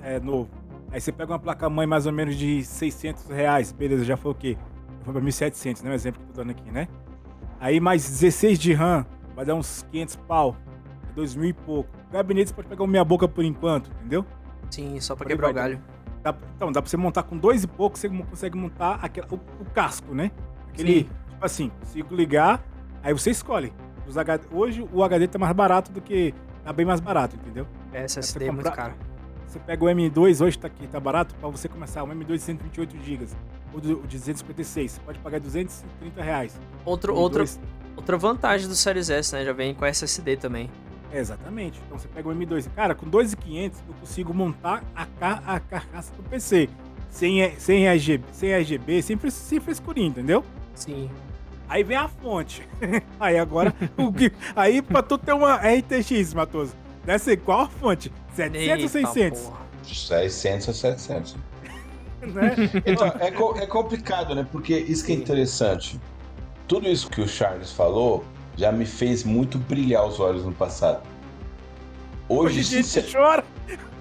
[SPEAKER 3] é novo. Aí você pega uma placa-mãe mais ou menos de 600 reais, beleza, já foi o quê? Já foi pra 1.700, né? O exemplo que eu tô dando aqui, né? Aí mais 16 de RAM, vai dar uns 500 pau, 2.000 e pouco. Gabinete você pode pegar o meia boca por enquanto, entendeu?
[SPEAKER 2] Sim, só pra quebrar o galho.
[SPEAKER 3] Dá- então, dá pra você montar com dois e pouco, você consegue montar aquela- o, o casco, né? Aquele,
[SPEAKER 2] Sim.
[SPEAKER 3] tipo assim, se ligar, aí você escolhe. Os HD hoje o HD tá mais barato do que. tá bem mais barato, entendeu?
[SPEAKER 2] SSD
[SPEAKER 3] você
[SPEAKER 2] é muito caro.
[SPEAKER 3] Você pega o M2 hoje, tá aqui, tá barato, pra você começar um M2 de 128 GB. Ou de 256, você pode pagar 230 reais.
[SPEAKER 2] Outro,
[SPEAKER 3] M2
[SPEAKER 2] outra, outra vantagem do Series S, né? Já vem com SSD também.
[SPEAKER 3] É, exatamente. Então você pega o M2. Cara, com 2.500 eu consigo montar a, ca- a carcaça do PC. Sem, sem, RGB, sem RGB, sem, sem frescurinha, entendeu?
[SPEAKER 2] Sim.
[SPEAKER 3] Aí vem a fonte. aí agora, o que, aí pra tu ter uma RTX, Matoso, deve ser qual a fonte? 700 ou
[SPEAKER 2] Eita
[SPEAKER 3] 600?
[SPEAKER 2] porra.
[SPEAKER 4] 600 a 700.
[SPEAKER 3] Né?
[SPEAKER 4] Então, é, co- é complicado, né? Porque isso que é interessante. Tudo isso que o Charles falou já me fez muito brilhar os olhos no passado. Hoje,
[SPEAKER 3] Hoje a gente chora.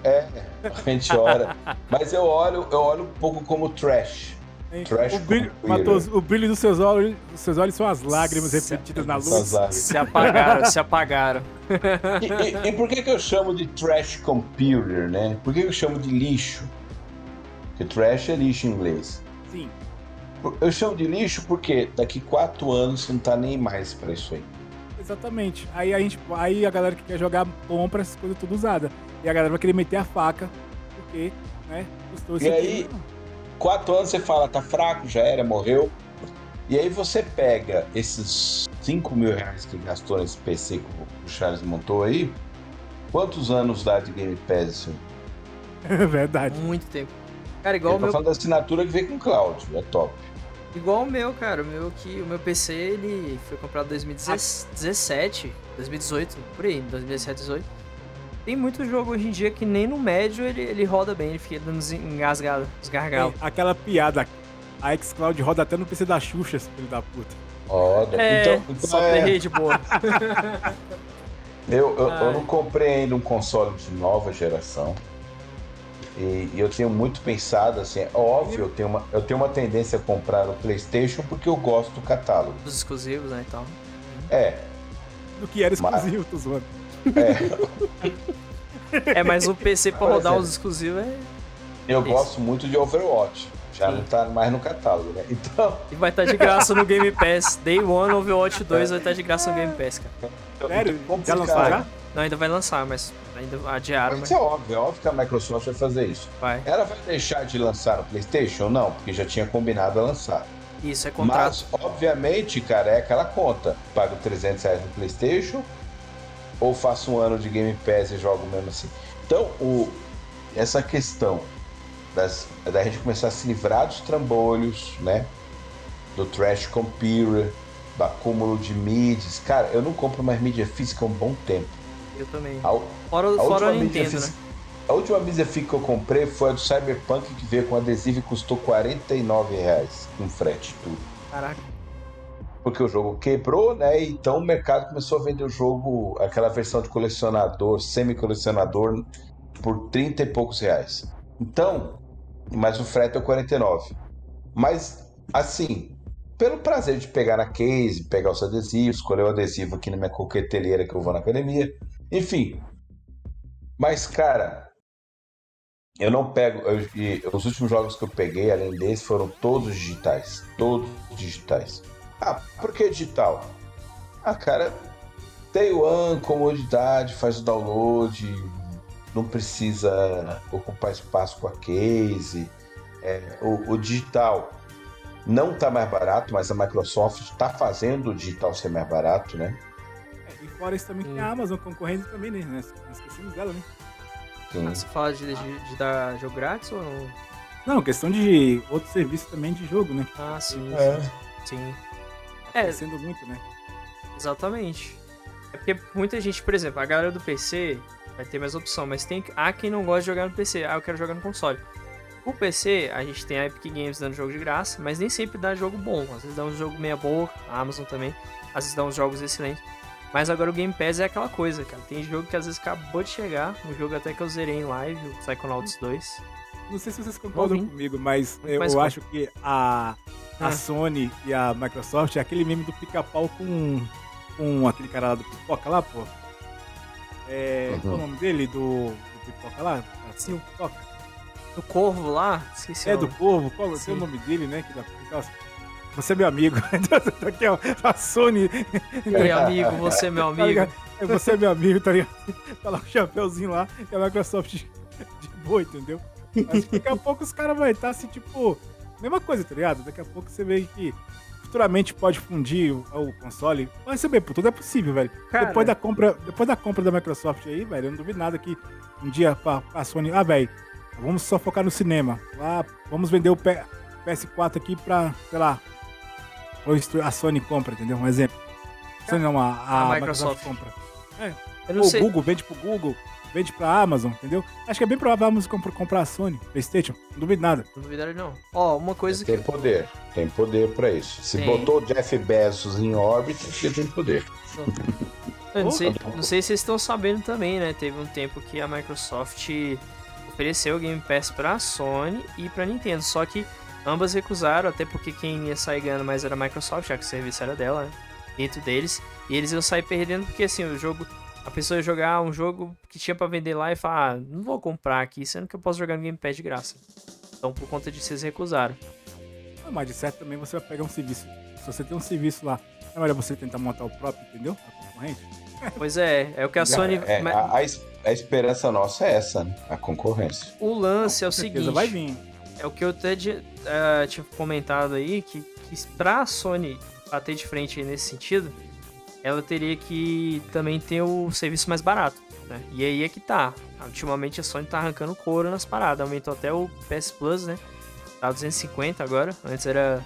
[SPEAKER 4] É, a gente ora. Mas eu olho, eu olho um pouco como trash.
[SPEAKER 3] O brilho,
[SPEAKER 4] computer.
[SPEAKER 3] Matoso, o brilho dos seus olhos, dos seus olhos são as lágrimas
[SPEAKER 2] Se-
[SPEAKER 3] refletidas na luz.
[SPEAKER 2] Se apagaram, se apagaram.
[SPEAKER 4] E, e- e por que, que eu chamo de trash computer, né? Por que, que eu chamo de lixo? Porque trash é lixo em inglês.
[SPEAKER 3] Sim.
[SPEAKER 4] Eu chamo de lixo porque daqui quatro anos você não tá nem mais pra isso aí.
[SPEAKER 3] Exatamente. Aí a, gente, aí a galera que quer jogar compra essas coisas tudo usada. E a galera vai querer meter a faca, porque, né, custou
[SPEAKER 4] E aí- Quatro anos você fala, tá fraco, já era, morreu. E aí você pega esses 5 mil reais que gastou nesse PC que o Charles montou aí. Quantos anos dá de Game Pass isso aí?
[SPEAKER 3] É verdade.
[SPEAKER 2] Muito tempo. Cara, igual
[SPEAKER 4] Eu
[SPEAKER 2] o
[SPEAKER 4] tô
[SPEAKER 2] meu
[SPEAKER 4] falando da assinatura que vem com cloud, é top.
[SPEAKER 2] Igual o meu, cara. O meu que o meu PC ele foi comprado em 2017, 2018, por aí, 2017, 2018. Tem muito jogo hoje em dia que nem no médio ele, ele roda bem, ele fica dando engasgado, os gargalos.
[SPEAKER 3] Tem aquela piada. A xCloud roda até no PC da Xuxa, filho da puta.
[SPEAKER 4] Roda.
[SPEAKER 2] É,
[SPEAKER 4] então, então
[SPEAKER 2] só
[SPEAKER 4] é,
[SPEAKER 2] tem rede boa.
[SPEAKER 4] eu, eu, eu não comprei ainda um console de nova geração. E, e eu tenho muito pensado, assim, é óbvio, eu tenho, uma, eu tenho uma tendência a comprar o PlayStation porque eu gosto do catálogo.
[SPEAKER 2] Dos exclusivos, né, e tal.
[SPEAKER 4] É,
[SPEAKER 3] Do que era
[SPEAKER 4] Mas-
[SPEAKER 3] exclusivo, tô zoando.
[SPEAKER 4] É.
[SPEAKER 2] É, mas o PC pra
[SPEAKER 4] Por
[SPEAKER 2] rodar
[SPEAKER 4] exemplo.
[SPEAKER 2] os exclusivos é.
[SPEAKER 4] Eu
[SPEAKER 2] Isso.
[SPEAKER 4] gosto muito de Overwatch. Já
[SPEAKER 2] Sim.
[SPEAKER 4] não tá mais no catálogo, né? Então,
[SPEAKER 2] E vai estar de graça no Game Pass. Day One Overwatch 2 vai estar de graça no Game Pass, cara.
[SPEAKER 3] Sério? Já lançou já?
[SPEAKER 2] Não, ainda vai lançar, mas ainda adiaram,
[SPEAKER 4] Mas
[SPEAKER 2] mas
[SPEAKER 4] é óbvio, é óbvio que a Microsoft vai fazer isso.
[SPEAKER 2] vai.
[SPEAKER 4] Ela vai deixar de lançar no PlayStation? Não, porque já tinha combinado a lançar.
[SPEAKER 2] Isso é contrato.
[SPEAKER 4] Mas, obviamente, cara, é aquela conta. Pago 300 reais no PlayStation ou faço um ano de Game Pass e jogo mesmo assim. Então, o, essa questão das, da gente começar a se livrar dos trambolhos, né? Do Trash Computer, do acúmulo de mídias. Cara, eu não compro mais mídia física há um bom tempo.
[SPEAKER 2] Eu também.
[SPEAKER 4] A,
[SPEAKER 2] Fora,
[SPEAKER 4] a
[SPEAKER 2] fora a
[SPEAKER 4] mídia
[SPEAKER 2] Nintendo, né?
[SPEAKER 4] física- A última mídia física que eu comprei foi a do Cyberpunk, que veio com adesivo e custou 49 reais com frete tudo.
[SPEAKER 2] Caraca.
[SPEAKER 4] Porque o jogo quebrou, né? Então o mercado começou a vender o jogo, aquela versão de colecionador, semi-colecionador, por 30 e poucos reais. Então, mas o frete é 49. Mas, assim, pelo prazer de pegar na case, pegar os adesivos, escolher o adesivo aqui na minha coqueteleira que eu vou na academia, enfim. Mas, cara, eu não pego. eu- os últimos jogos que eu peguei, além desse, foram todos digitais. Todos digitais. Ah, por que digital? Ah, cara, Day One, comodidade, faz o download, não precisa ocupar espaço com a case. É, o, o digital não tá mais barato, mas a Microsoft está fazendo o digital ser mais barato, né?
[SPEAKER 3] É, e fora isso também tem a Amazon concorrente também, né? Nós esquecemos dela, né?
[SPEAKER 4] Sim.
[SPEAKER 2] Você fala de, de, de dar jogo grátis ou não?
[SPEAKER 3] Não, questão de outro serviço também de jogo, né?
[SPEAKER 2] Ah, sim.
[SPEAKER 4] É.
[SPEAKER 2] Sim. É,
[SPEAKER 3] Crescendo muito, né?
[SPEAKER 2] exatamente. É porque muita gente, por exemplo, a galera do PC vai ter mais opção, mas tem há quem não gosta de jogar no PC. Ah, eu quero jogar no console. O PC, a gente tem a Epic Games dando jogo de graça, mas nem sempre dá jogo bom. Às vezes dá um jogo meia boca, a Amazon também. Às vezes dá uns jogos excelentes. Mas agora o Game Pass é aquela coisa, cara. Tem jogo que às vezes acabou de chegar, um jogo até que eu zerei em live, o Psychonauts 2.
[SPEAKER 3] Não sei se vocês concordam comigo, mas eu acho que a, a
[SPEAKER 2] Ah.
[SPEAKER 3] Sony e a Microsoft é aquele meme do pica-pau com, com aquele cara lá do pipoca lá, pô. É.
[SPEAKER 4] Uhum.
[SPEAKER 3] Qual o nome dele? Do, do pipoca lá? Assim, o pipoca.
[SPEAKER 2] O Corvo lá, esqueci
[SPEAKER 3] É
[SPEAKER 2] o
[SPEAKER 3] do povo, qual é o nome dele, né? Que dá, nossa, você é meu amigo. Aqui, ó, a Sony.
[SPEAKER 2] Meu amigo, você é meu
[SPEAKER 3] Tá
[SPEAKER 2] amigo.
[SPEAKER 3] É, Você é meu amigo, tá ligado? Tá lá o chapéuzinho lá e a Microsoft de, de boa, entendeu? Mas daqui a pouco os caras vão estar assim, tipo, mesma coisa, tá ligado? Daqui a pouco você vê que futuramente pode fundir o, o console. Vai ser bem, pô, tudo é possível, velho.
[SPEAKER 2] Cara,
[SPEAKER 3] Depois da compra, depois da compra da Microsoft aí, velho, eu não duvido nada que um dia pra, pra Sony, ah, velho, vamos só focar no cinema. Ah, vamos vender o P- PS4 aqui pra, sei lá, a Sony compra, entendeu? Um exemplo. Sony não, a, a
[SPEAKER 2] A
[SPEAKER 3] Microsoft.
[SPEAKER 2] Microsoft.
[SPEAKER 3] compra.
[SPEAKER 2] eu não
[SPEAKER 3] Ou o
[SPEAKER 2] sei.
[SPEAKER 3] Google vende pro Google, vende pra Amazon, entendeu? Acho que é bem provável a Amazon comprar, comprar a Sony, Playstation, não duvido nada.
[SPEAKER 2] Não duvidaram, não. Ó, uma coisa que.
[SPEAKER 4] Tem poder, tem poder pra isso. Se
[SPEAKER 2] Tem.
[SPEAKER 4] botou o Jeff Bezos em órbita, você tem poder.
[SPEAKER 2] Não sei,
[SPEAKER 4] Porra.
[SPEAKER 2] não sei se vocês estão sabendo também, né? Teve um tempo que a Microsoft ofereceu o Game Pass pra Sony e pra Nintendo. Só que ambas recusaram, até porque quem ia sair ganhando mais era a Microsoft, já que o serviço era dela, né? Dentro deles. E eles iam sair perdendo porque assim, o jogo. A pessoa ia jogar um jogo que tinha pra vender lá e falar, ah, não vou comprar aqui, sendo que eu posso jogar no Game Pass de graça. Então por conta disso eles recusaram.
[SPEAKER 3] Não, mas de certo também você vai pegar um serviço. Se você tem um serviço lá, é melhor você tentar montar o próprio, entendeu? A concorrente.
[SPEAKER 2] Pois é, é o que a Sony.
[SPEAKER 4] É,
[SPEAKER 2] mas
[SPEAKER 4] a, a es- a esperança nossa é essa, né? A concorrência.
[SPEAKER 2] O lance é o seguinte.
[SPEAKER 3] vai vir.
[SPEAKER 2] É o que eu até de- eh, tinha comentado aí, que, que pra Sony bater de frente aí nesse sentido, ela teria que também ter o serviço mais barato, né? E aí é que tá. Ultimamente a Sony tá arrancando couro nas paradas. Aumentou até o PS Plus, né? Tá 250 agora. Antes era...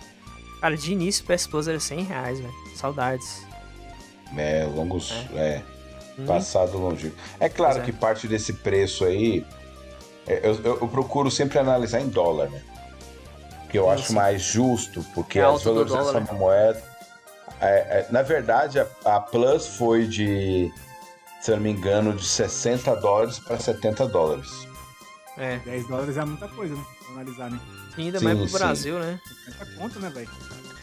[SPEAKER 2] Cara, de início o PS Plus era 100 reais, velho. Saudades.
[SPEAKER 4] É, longos. É,
[SPEAKER 2] Hum,
[SPEAKER 4] passado longínquo. É claro
[SPEAKER 2] é.
[SPEAKER 4] que parte desse preço aí. é, Eu, eu- eu procuro sempre analisar em dólar, né? Que eu
[SPEAKER 2] Sim,
[SPEAKER 4] acho mais justo, porque
[SPEAKER 2] É
[SPEAKER 4] a
[SPEAKER 2] dólar,
[SPEAKER 4] da moeda. É, é, na verdade, a, a Plus foi de, se eu não me engano, de 60 dólares para 70 dólares.
[SPEAKER 2] É,
[SPEAKER 3] 10 dólares é muita coisa, né? Pra analisar, né?
[SPEAKER 2] ainda
[SPEAKER 4] Sim,
[SPEAKER 2] mais pro
[SPEAKER 4] sim.
[SPEAKER 2] Brasil, né?
[SPEAKER 3] 50 conto, né, velho?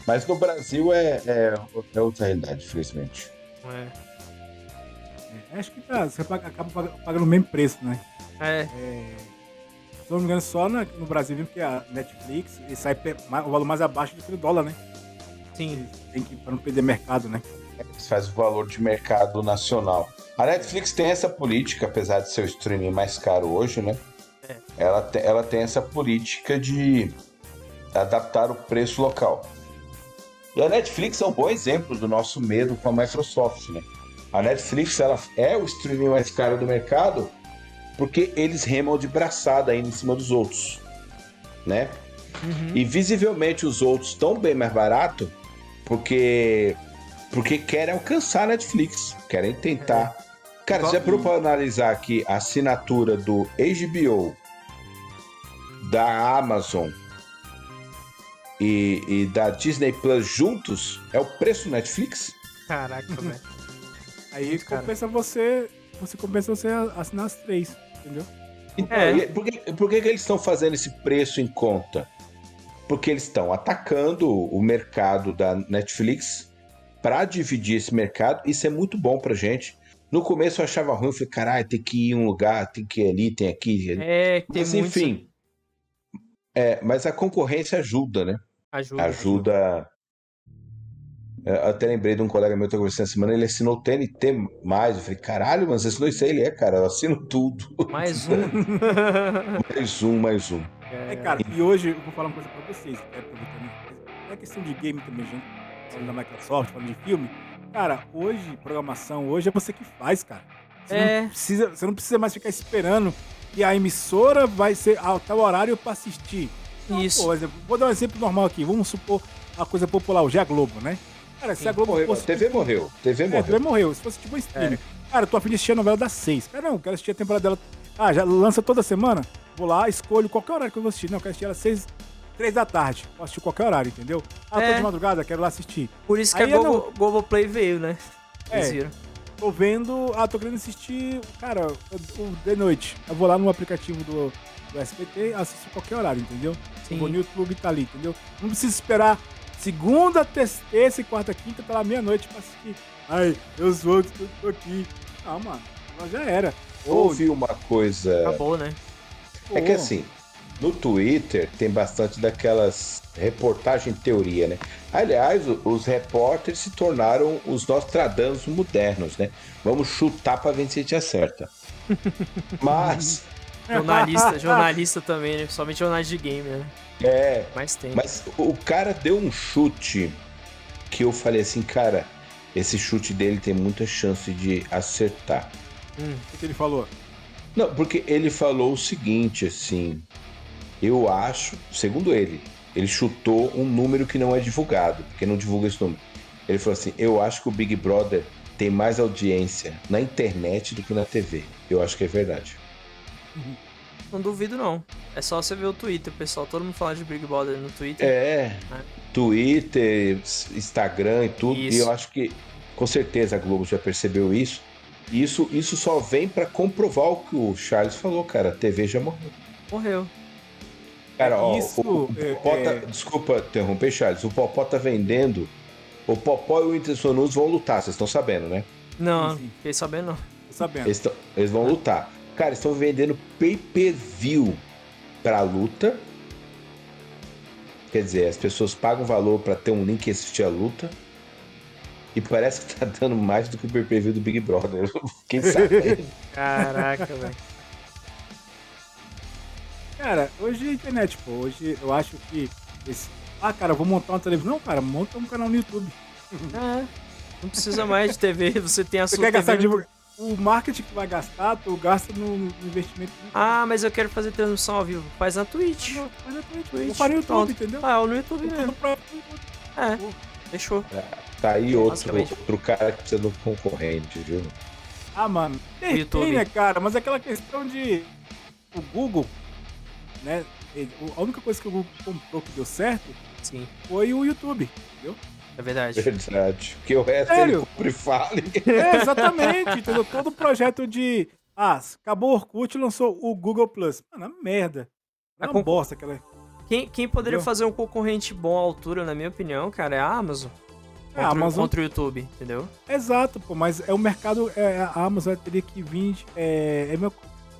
[SPEAKER 4] Mas no Brasil é, é, é outra realidade, infelizmente.
[SPEAKER 2] É.
[SPEAKER 3] É, acho que tá, você paga- acaba pag- pagando o mesmo preço, né?
[SPEAKER 2] É,
[SPEAKER 3] É, se eu não me engano, só na- no Brasil, mesmo, porque a Netflix sai o valor mais abaixo do que o dólar, né?
[SPEAKER 2] Sim.
[SPEAKER 3] Tem que, pra não perder mercado, né?
[SPEAKER 4] Isso faz o valor de mercado nacional. A Netflix tem essa política, apesar de ser o streaming mais caro hoje, né?
[SPEAKER 2] É.
[SPEAKER 4] Ela, te- ela tem essa política de adaptar o preço local. E a Netflix é um bom exemplo do nosso medo com a Microsoft, né? A Netflix ela é o streaming mais caro do mercado porque eles remam de braçada ainda em cima dos outros, né?
[SPEAKER 2] Uhum.
[SPEAKER 4] E visivelmente os outros estão bem mais barato porque porque querem alcançar a Netflix, querem tentar. Cara, você já parou para analisar aqui a assinatura do HBO, da Amazon e, e da Disney Plus juntos? É o preço do Netflix?
[SPEAKER 2] Caraca, velho.
[SPEAKER 3] Aí
[SPEAKER 2] Cara.
[SPEAKER 3] compensa você. Você compensa você assinar as três, entendeu?
[SPEAKER 4] Então,
[SPEAKER 2] É.
[SPEAKER 4] e por, que, por que que eles estão fazendo esse preço em conta? Porque eles estão atacando o mercado da Netflix para dividir esse mercado. Isso é muito bom pra gente. No começo eu achava ruim, eu falei, caralho, tem que ir em um lugar, tem que ir ali, tem aqui. ali."
[SPEAKER 2] É, tem
[SPEAKER 4] Mas
[SPEAKER 2] muito.
[SPEAKER 4] enfim. É, mas a concorrência ajuda, né?
[SPEAKER 2] Ajuda.
[SPEAKER 4] Ajuda. Eu até lembrei de um colega meu que eu conversando essa semana, ele assinou o TNT mais. Eu falei, caralho, mas assinou isso aí? Ele é, cara, eu assino tudo.
[SPEAKER 2] Mais um.
[SPEAKER 4] mais um, mais um.
[SPEAKER 3] É, cara, e hoje eu vou falar uma coisa pra vocês, que é. É questão de game também, gente. Falando da Microsoft, falando de filme. Cara, hoje, programação, hoje é você que faz, cara. Você,
[SPEAKER 2] É.
[SPEAKER 3] não, precisa, você não precisa mais ficar esperando que a emissora vai ser a tal horário pra assistir. Não,
[SPEAKER 2] Isso.
[SPEAKER 3] Por exemplo, vou dar um exemplo normal aqui. Vamos supor a coisa popular, hoje é a Globo, né? Cara, se a Globo
[SPEAKER 4] Morreu,
[SPEAKER 3] fosse.
[SPEAKER 4] a TV morreu. TV
[SPEAKER 3] É,
[SPEAKER 4] morreu.
[SPEAKER 3] TV morreu. Se fosse tipo um streaming. Cara, eu tô afim de assistir a novela das seis. Cara, não, quero assistir a temporada dela. Ah, já lança toda semana? Vou lá, escolho qualquer horário que eu vou assistir. Não, eu quero assistir ela às seis, três da tarde. Posso assistir qualquer horário, entendeu? Ah,
[SPEAKER 2] É.
[SPEAKER 3] tô de madrugada, quero lá assistir.
[SPEAKER 2] Por isso que
[SPEAKER 3] Aí
[SPEAKER 2] a
[SPEAKER 3] eu
[SPEAKER 2] Globo, Globoplay veio, né? Eles
[SPEAKER 3] É.
[SPEAKER 2] viram.
[SPEAKER 3] Tô vendo. Ah, tô querendo assistir. Cara, o- o de noite. Eu vou lá no aplicativo do, do SBT, assisto qualquer horário, entendeu?
[SPEAKER 2] Sim.
[SPEAKER 3] Eu vou no YouTube tá ali, entendeu? Não preciso esperar segunda, terça, terça e quarta, quinta pela meia-noite pra assistir. Ai, eu sou, eu tô aqui. Não, mano, já era.
[SPEAKER 4] Houve uma coisa.
[SPEAKER 2] Acabou, né?
[SPEAKER 4] É que assim, no Twitter tem bastante daquelas reportagem teoria, né? Aliás, os repórteres se tornaram os Nostradamus modernos, né? Vamos chutar pra ver se a gente acerta. Mas,
[SPEAKER 2] Jornalista, jornalista também, né? Somente jornalista de game, né?
[SPEAKER 4] é,
[SPEAKER 2] Mais tem.
[SPEAKER 4] Mas o cara deu um chute que eu falei assim, cara, esse chute dele tem muita chance de acertar.
[SPEAKER 2] Hum,
[SPEAKER 3] O que, que ele falou?
[SPEAKER 4] Não, porque ele falou o seguinte, assim, eu acho, segundo ele, ele chutou um número que não é divulgado, porque não divulga esse número. Ele falou assim, eu acho que o Big Brother tem mais audiência na internet do que na TV. Eu acho que é verdade.
[SPEAKER 2] Não duvido, não. É só você ver o Twitter, pessoal. Todo mundo fala de Big Brother no Twitter.
[SPEAKER 4] É, Twitter, Instagram e tudo.
[SPEAKER 2] Isso.
[SPEAKER 4] E eu acho que com certeza a Globo já percebeu isso. Isso, isso só vem pra comprovar o que o Charles falou, cara. A TV já morreu.
[SPEAKER 2] Morreu.
[SPEAKER 4] Cara, ó,
[SPEAKER 3] Isso,
[SPEAKER 4] o, o
[SPEAKER 3] é,
[SPEAKER 4] Popó tá,
[SPEAKER 3] é-
[SPEAKER 4] Desculpa interromper, Charles. O Popó tá vendendo. O Popó e o Whindersson Nunes vão lutar, vocês estão sabendo, né?
[SPEAKER 2] Não, fiquei sabendo, não.
[SPEAKER 3] Tô sabendo.
[SPEAKER 4] Eles, tão- eles vão lutar. Cara, estão vendendo pay-per-view pra luta. Quer dizer, as pessoas pagam valor pra ter um link e assistir a luta. E parece que tá dando mais do que o PPV do Big Brother. Quem sabe?
[SPEAKER 2] Caraca, velho.
[SPEAKER 3] Cara, hoje a internet, pô, hoje eu acho que esse. Ah, cara, eu vou montar uma televisão. Não, cara, monta um canal no YouTube.
[SPEAKER 2] É, não precisa mais de TV, você tem a
[SPEAKER 3] Você
[SPEAKER 2] sua
[SPEAKER 3] quer gastar
[SPEAKER 2] TV.
[SPEAKER 3] de... O marketing que vai gastar, tu gasta no, no investimento.
[SPEAKER 2] Ah, mas eu quero fazer transmissão ao vivo. Faz na Twitch.
[SPEAKER 3] Mas é Twitch.
[SPEAKER 2] Twitch,
[SPEAKER 3] Eu faria no YouTube,
[SPEAKER 2] pronto.
[SPEAKER 3] entendeu?
[SPEAKER 2] Ah, no YouTube mesmo.
[SPEAKER 3] pra-
[SPEAKER 2] É, fechou.
[SPEAKER 4] Tá aí outro, outro cara que precisa de um concorrente, viu?
[SPEAKER 3] Ah, mano. Tem,
[SPEAKER 2] YouTube.
[SPEAKER 3] tem, né, cara? Mas é aquela questão de. O Google, né? ele- A única coisa que o Google comprou que deu certo
[SPEAKER 2] Sim,
[SPEAKER 3] foi o YouTube.
[SPEAKER 2] é verdade.
[SPEAKER 4] Verdade. Porque o resto
[SPEAKER 3] Sério?
[SPEAKER 4] ele compra e fale.
[SPEAKER 3] É, exatamente, entendeu? Todo o projeto de. Ah, acabou o Orkut e lançou o Google Plus. Mano, é merda. É
[SPEAKER 2] A
[SPEAKER 3] uma
[SPEAKER 2] concor-
[SPEAKER 3] bosta aquela.
[SPEAKER 2] Quem, quem poderia
[SPEAKER 3] Entendeu?
[SPEAKER 2] fazer um concorrente bom à altura, na minha opinião, cara, é a Amazon.
[SPEAKER 3] É,
[SPEAKER 2] Contra,
[SPEAKER 3] a Amazon.
[SPEAKER 2] contra o YouTube, entendeu?
[SPEAKER 3] Exato, pô, mas é o mercado. É, a Amazon teria que vir. É, é meu,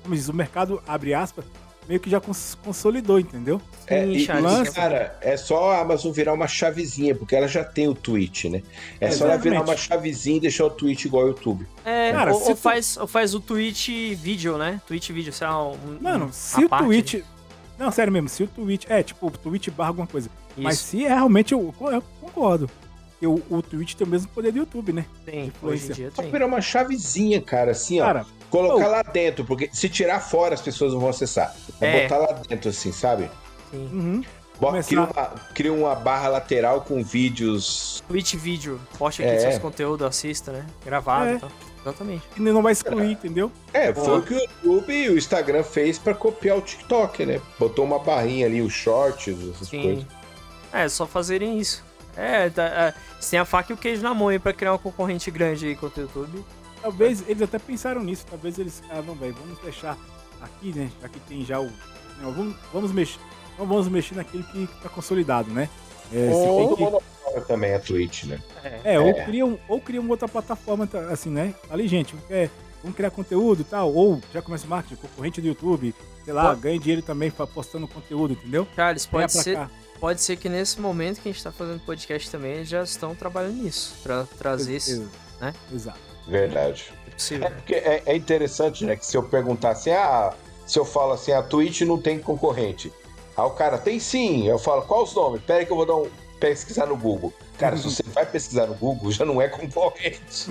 [SPEAKER 3] como diz, o mercado, abre aspas, meio que já cons- consolidou, entendeu?
[SPEAKER 4] É, e, cara, é só a Amazon virar uma chavezinha, porque ela já tem o Twitch, né? É só ela virar
[SPEAKER 3] Exatamente.
[SPEAKER 4] uma chavezinha e deixar o Twitch igual ao YouTube.
[SPEAKER 2] É,
[SPEAKER 3] Cara,
[SPEAKER 2] ou, ou
[SPEAKER 3] tu-
[SPEAKER 2] faz, ou faz o Twitch vídeo, né? Twitch vídeo, sei lá, um,
[SPEAKER 3] Mano,
[SPEAKER 2] um-
[SPEAKER 3] se o
[SPEAKER 2] parte,
[SPEAKER 3] Twitch.
[SPEAKER 2] né?
[SPEAKER 3] Não, sério mesmo, se o Twitch. É, tipo, o Twitch barra alguma coisa. Mas
[SPEAKER 2] Isso,
[SPEAKER 3] se é realmente. Eu, eu concordo. E o, Twitch tem o mesmo poder do YouTube, né?
[SPEAKER 2] tem. Hoje em
[SPEAKER 3] influência.
[SPEAKER 2] dia
[SPEAKER 4] Só
[SPEAKER 2] tem.
[SPEAKER 4] virar uma chavezinha, cara, assim, ó.
[SPEAKER 3] Cara,
[SPEAKER 4] colocar
[SPEAKER 3] oh.
[SPEAKER 4] lá dentro, porque se tirar fora as pessoas não vão acessar. É,
[SPEAKER 2] É.
[SPEAKER 4] botar lá dentro, assim, sabe?
[SPEAKER 2] Sim.
[SPEAKER 3] uhum. Começar-
[SPEAKER 4] cria, uma, cria uma barra lateral com vídeos.
[SPEAKER 2] Twitch vídeo. Poste aqui
[SPEAKER 4] É.
[SPEAKER 2] seus conteúdos, assista, né? Gravado
[SPEAKER 3] É.
[SPEAKER 2] e tal. Exatamente.
[SPEAKER 3] E não vai excluir, entendeu?
[SPEAKER 4] É,
[SPEAKER 2] Boa.
[SPEAKER 4] foi o que o YouTube e o Instagram fez pra copiar o TikTok, né? Botou uma barrinha ali, os shorts, essas
[SPEAKER 2] Sim.
[SPEAKER 4] coisas.
[SPEAKER 2] É, só fazerem isso. É, tá, é, tem a faca e o queijo na mão aí pra criar um concorrente grande aí contra o YouTube.
[SPEAKER 3] Talvez eles até pensaram nisso. Talvez eles. Ah, não, velho, vamos deixar aqui, né? Já que tem já o. Não, vamos, vamos mexer. Não vamos mexer naquilo que tá consolidado, né? É,
[SPEAKER 4] Ou
[SPEAKER 3] que-
[SPEAKER 4] também a Twitch, né?
[SPEAKER 3] É, ou
[SPEAKER 4] É.
[SPEAKER 3] criam, ou criam outra plataforma, tá, assim, né? Ali, gente, é, vamos criar conteúdo e tal, ou já começa o marketing, concorrente do YouTube, sei lá,
[SPEAKER 2] Pode-
[SPEAKER 3] ganha dinheiro também postando conteúdo, entendeu?
[SPEAKER 2] Charles,
[SPEAKER 3] Venha
[SPEAKER 2] pode
[SPEAKER 3] pra
[SPEAKER 2] ser,
[SPEAKER 3] cá.
[SPEAKER 2] Pode ser que nesse momento que a gente tá fazendo podcast também, eles já estão trabalhando nisso. Pra trazer isso. Né?
[SPEAKER 3] Exato.
[SPEAKER 4] Verdade.
[SPEAKER 2] É possível.
[SPEAKER 4] É porque é, é interessante, né? Que se eu perguntar assim, ah, se eu falo assim, a Twitch não tem concorrente. Aí o cara, tem sim. Eu falo, qual os nomes? Pera aí que eu vou dar um pesquisar no Google. Cara, se você vai pesquisar no Google, já não é concorrente.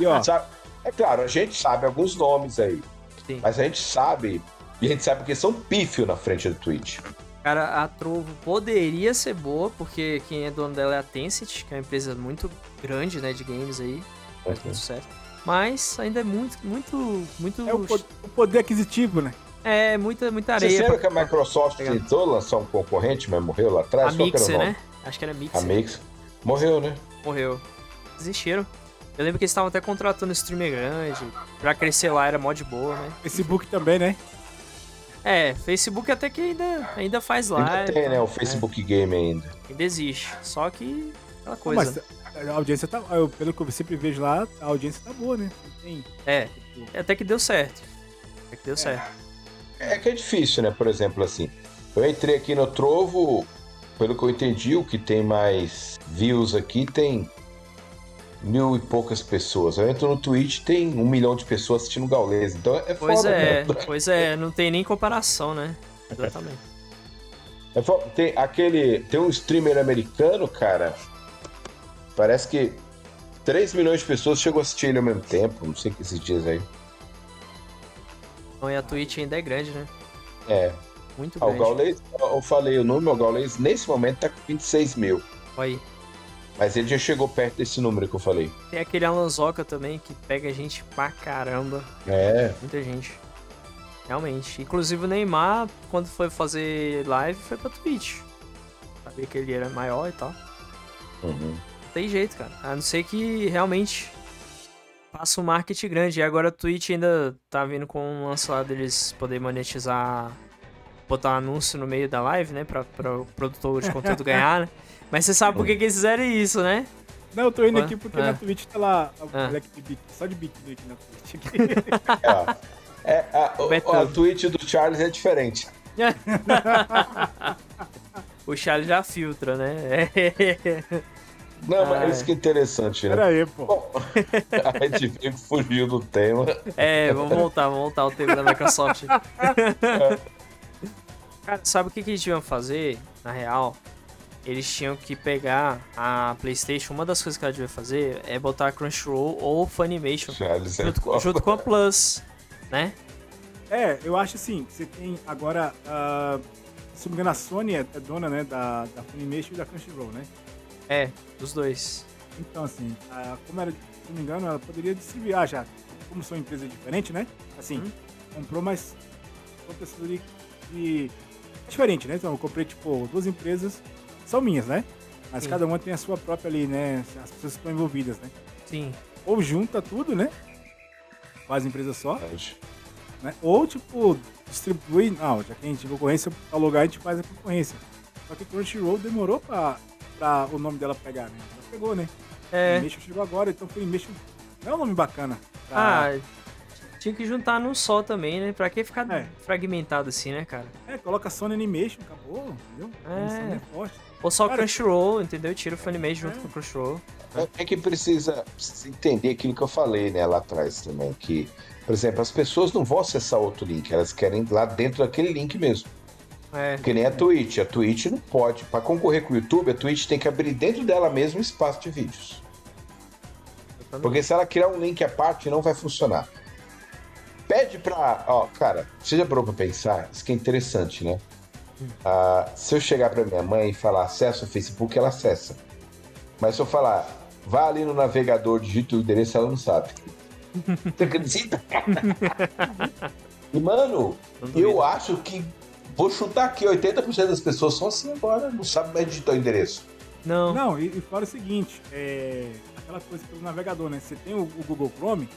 [SPEAKER 3] E ó,
[SPEAKER 4] Sabe? É claro, a gente sabe alguns nomes aí.
[SPEAKER 2] Sim.
[SPEAKER 4] Mas a gente sabe. E a gente sabe que são pífio na frente do Twitch.
[SPEAKER 2] Cara, a Trovo poderia ser boa, porque quem é dono dela é a Tencent, que é uma empresa muito grande, né, de games aí. Faz muito sucesso. Mas ainda é muito, muito, muito.
[SPEAKER 3] é o, po- o poder aquisitivo, né?
[SPEAKER 2] É, muita, muita
[SPEAKER 4] Você
[SPEAKER 2] areia.
[SPEAKER 4] lembra
[SPEAKER 2] pra-
[SPEAKER 4] que a Microsoft
[SPEAKER 2] pegar.
[SPEAKER 4] tentou lançar um concorrente, mas morreu lá atrás?
[SPEAKER 2] A
[SPEAKER 4] Qual que era o
[SPEAKER 2] Mixer,
[SPEAKER 4] nome?
[SPEAKER 2] né? Acho que era
[SPEAKER 4] A
[SPEAKER 2] Mixer.
[SPEAKER 4] Mix. Morreu, né?
[SPEAKER 2] Morreu. Desistiram. Eu lembro que eles estavam até contratando streamer grande. Pra crescer lá era mó de boa, né?
[SPEAKER 3] Facebook também, né?
[SPEAKER 2] É, Facebook até que ainda, ainda faz live.
[SPEAKER 4] Ainda tem, né? O
[SPEAKER 2] é,
[SPEAKER 4] Facebook Game ainda.
[SPEAKER 2] ainda existe. Só que aquela coisa.
[SPEAKER 3] Mas a audiência tá. eu- pelo que eu sempre vejo lá, a audiência tá boa, né? Tem,
[SPEAKER 2] É,
[SPEAKER 3] tipo,
[SPEAKER 2] até que deu certo. Até que deu certo.
[SPEAKER 4] É que é difícil, né? Por exemplo, assim. Eu entrei aqui no Trovo, pelo que eu entendi, o que tem mais views aqui tem mil e poucas pessoas. Eu entro no Twitch, tem um milhão de pessoas assistindo Gaules. Então é
[SPEAKER 2] Pois
[SPEAKER 4] foda,
[SPEAKER 2] é,
[SPEAKER 4] né?
[SPEAKER 2] pois é, não tem nem comparação, né? Exatamente.
[SPEAKER 4] É Tem aquele. Tem um streamer americano, cara. Parece que 3 milhões de pessoas chegou a assistir ele ao mesmo tempo. Não sei que esses dias aí.
[SPEAKER 2] Então, e a Twitch ainda é grande, né?
[SPEAKER 4] É.
[SPEAKER 2] Muito
[SPEAKER 4] Ah, o
[SPEAKER 2] grande.
[SPEAKER 4] Gaules, eu falei o número, o Gaules nesse momento tá com 26 mil.
[SPEAKER 2] Olha aí.
[SPEAKER 4] Mas ele já chegou perto desse número que eu falei.
[SPEAKER 2] Tem aquele Alanzoca também que pega gente pra caramba.
[SPEAKER 4] É.
[SPEAKER 2] Muita gente. Realmente. Inclusive o Neymar, quando foi fazer live, foi pra Twitch. Sabia que ele era maior e tal.
[SPEAKER 4] Uhum.
[SPEAKER 2] Não tem jeito, cara. A não ser que realmente faça um marketing grande. E agora a Twitch ainda tá vindo com um lance lá deles poder monetizar, botar um anúncio no meio da live, né? Pra, pra o produtor de conteúdo ganhar, né? Mas você sabe por que, que eles fizeram isso, né?
[SPEAKER 3] Não, eu tô indo aqui porque
[SPEAKER 2] É.
[SPEAKER 3] na Twitch tá lá
[SPEAKER 2] Ah.
[SPEAKER 3] só de biquíni aqui na Twitch.
[SPEAKER 4] É, é, a, a tweet do Charles é diferente.
[SPEAKER 2] o Charlie já filtra, né?
[SPEAKER 4] Não, mas
[SPEAKER 2] Ah,
[SPEAKER 4] isso que é interessante, né?
[SPEAKER 3] Pera aí, pô.
[SPEAKER 4] Bom, a gente que fugiu do tema.
[SPEAKER 2] É, vamos voltar, vamos voltar ao tema da Microsoft. Cara, sabe o que, que eles deviam fazer, na real? Eles tinham que pegar a PlayStation. Uma das coisas que ela devia fazer é botar Crunchyroll ou Funimation
[SPEAKER 4] Charles, é
[SPEAKER 2] junto,
[SPEAKER 4] foda.
[SPEAKER 2] junto com a Plus, né?
[SPEAKER 3] É, eu acho assim, você tem agora, ah, se não me engano, a Sony é, é dona, né, da, da Funimation e da Crunchyroll, né?
[SPEAKER 2] É, dos dois.
[SPEAKER 3] Então, assim, como era, se não me engano, ela poderia distribuir, ah, já, como são empresas diferentes, né? Assim,
[SPEAKER 2] Hum.
[SPEAKER 3] comprou, mas de... É diferente, né? Então, eu comprei, tipo, duas empresas, são minhas, né? Mas
[SPEAKER 2] Sim.
[SPEAKER 3] cada uma tem a sua própria ali, né? As pessoas que estão envolvidas, né?
[SPEAKER 2] Sim.
[SPEAKER 3] Ou junta tudo, né? Faz empresa só, né? Ou, tipo, distribui. Não, já que a gente tem concorrência, pra lugar a gente faz a concorrência. Só que Crunchyroll demorou pra, pra o nome dela pegar, né? Ela pegou, né?
[SPEAKER 2] É.
[SPEAKER 3] Funimation chegou agora, então Funimation não é um nome bacana. pra-
[SPEAKER 2] Ah, tinha que juntar num só também, né? Pra que ficar
[SPEAKER 3] É.
[SPEAKER 2] fragmentado assim, né, cara?
[SPEAKER 3] É, coloca Sony Animation, acabou, entendeu?
[SPEAKER 2] É.
[SPEAKER 3] Sony é forte.
[SPEAKER 2] Ou só o
[SPEAKER 3] Cara-
[SPEAKER 2] Crunchyroll, entendeu? Tira o Funimation junto
[SPEAKER 3] É.
[SPEAKER 2] com o Crunchyroll.
[SPEAKER 4] É- É que precisa, precisa entender aquilo que eu falei né, lá atrás também. Que, por exemplo, as pessoas não vão acessar outro link, elas querem ir lá dentro daquele link mesmo.
[SPEAKER 2] É,
[SPEAKER 4] Que nem a Twitch. A Twitch não pode. Para concorrer com o YouTube, a Twitch tem que abrir dentro dela mesmo espaço de vídeos. Porque se ela criar um link à parte, não vai funcionar. Pede pra. Ó, cara, você já parou pra pensar? Isso que é interessante, né? Ah, se eu chegar pra minha mãe e falar acessa o Facebook, ela acessa. Mas se eu falar, vá ali no navegador, digita o endereço, ela não sabe. Você acredita? e, mano, eu acho que. Vou chutar aqui, 80% das pessoas são assim agora, não sabem mais digitar o endereço.
[SPEAKER 2] Não.
[SPEAKER 3] Não, e, e fora o seguinte, é aquela coisa pelo navegador, né? Você tem o, o Google Chrome,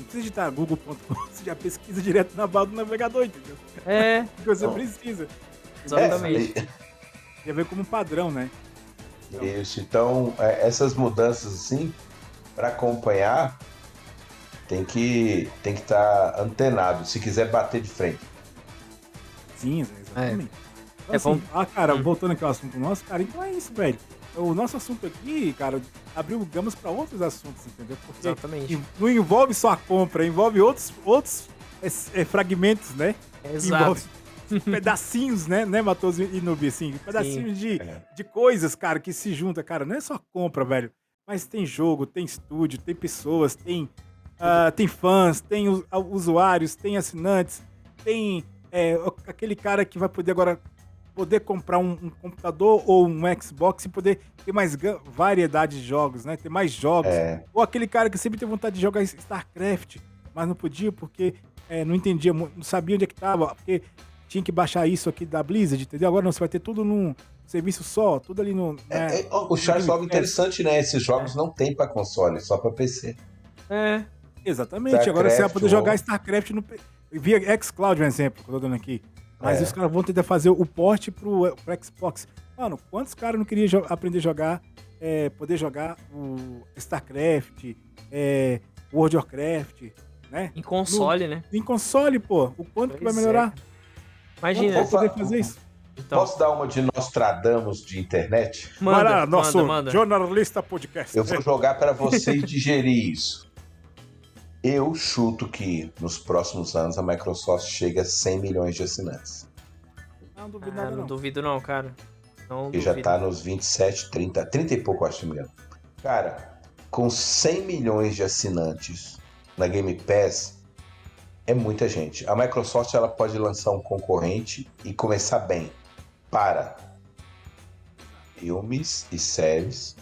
[SPEAKER 3] não precisa digitar google.com, você já pesquisa direto na barra do navegador, entendeu?
[SPEAKER 2] É,
[SPEAKER 3] Porque você
[SPEAKER 4] Não.
[SPEAKER 3] precisa.
[SPEAKER 2] exatamente.
[SPEAKER 4] É,
[SPEAKER 3] Já vê como um padrão, né?
[SPEAKER 4] Isso, então é, essas mudanças assim, para acompanhar, tem que tem que estar antenado, se quiser bater de frente.
[SPEAKER 3] Sim, exatamente. Então,
[SPEAKER 2] É,
[SPEAKER 3] assim,
[SPEAKER 2] vamos-
[SPEAKER 3] ah, cara,
[SPEAKER 2] Hum.
[SPEAKER 3] voltando aqui ao assunto nosso, cara, então é isso, velho. O nosso assunto aqui, cara, abriu gamas pra outros assuntos, entendeu? Porque
[SPEAKER 2] Exatamente.
[SPEAKER 3] en- não envolve só a compra, envolve outros, outros é, é, fragmentos, né?
[SPEAKER 2] Exato.
[SPEAKER 3] Envolve pedacinhos, né, né, Matoso e Nubi, assim, pedacinhos de,
[SPEAKER 4] É.
[SPEAKER 3] de coisas, cara, que se junta, cara, não é só compra, velho, mas tem jogo, tem estúdio, tem pessoas, tem, ah, tem fãs, tem ah, usuários, tem assinantes, tem é, aquele cara que vai poder agora poder comprar um, um computador ou um Xbox e poder ter mais variedade de jogos, né, ter mais jogos,
[SPEAKER 4] É,
[SPEAKER 3] ou aquele cara que sempre teve vontade de jogar StarCraft, mas não podia porque é, não entendia, não sabia onde é que tava, porque tinha que baixar isso aqui da Blizzard, entendeu? Agora não, você vai ter tudo num serviço só, tudo ali no.
[SPEAKER 4] é,
[SPEAKER 3] né?
[SPEAKER 4] é, ó, o Charles falou interessante, né? Esses jogos não tem para console, só para PC.
[SPEAKER 2] É,
[SPEAKER 3] Exatamente, agora você vai
[SPEAKER 4] StarCraft,
[SPEAKER 3] poder jogar
[SPEAKER 4] ou-
[SPEAKER 3] StarCraft no, via xCloud, um exemplo, que eu tô dando aqui. Mas
[SPEAKER 4] É.
[SPEAKER 3] os caras vão tentar fazer o porte pro, pro Xbox. Mano, quantos caras não queriam jo- aprender a jogar, é, poder jogar o StarCraft, é, World of Warcraft, né?
[SPEAKER 2] em console, né?
[SPEAKER 3] Em console, pô. O quanto que vai
[SPEAKER 2] Pois é.
[SPEAKER 3] melhorar?
[SPEAKER 2] Imagina.
[SPEAKER 4] Vamos
[SPEAKER 3] poder
[SPEAKER 4] fa-
[SPEAKER 3] fazer isso.
[SPEAKER 2] Então,
[SPEAKER 4] Posso dar uma de Nostradamus de internet?
[SPEAKER 2] manda,
[SPEAKER 3] lá, nosso
[SPEAKER 2] manda, manda.
[SPEAKER 3] jornalista podcast.
[SPEAKER 4] Eu vou jogar para vocês digerir isso. Eu chuto que nos próximos anos a Microsoft chega a 100 milhões de assinantes.
[SPEAKER 3] Não duvido
[SPEAKER 2] Ah,
[SPEAKER 3] nada,
[SPEAKER 2] não
[SPEAKER 3] não.
[SPEAKER 2] duvido não, cara. Não
[SPEAKER 4] que já tá nos 27, 30, 30 e pouco, acho, se não me engano. Cara, com 100 milhões de assinantes na Game Pass, é muita gente. A Microsoft ela pode lançar um concorrente e começar bem. Para filmes e séries.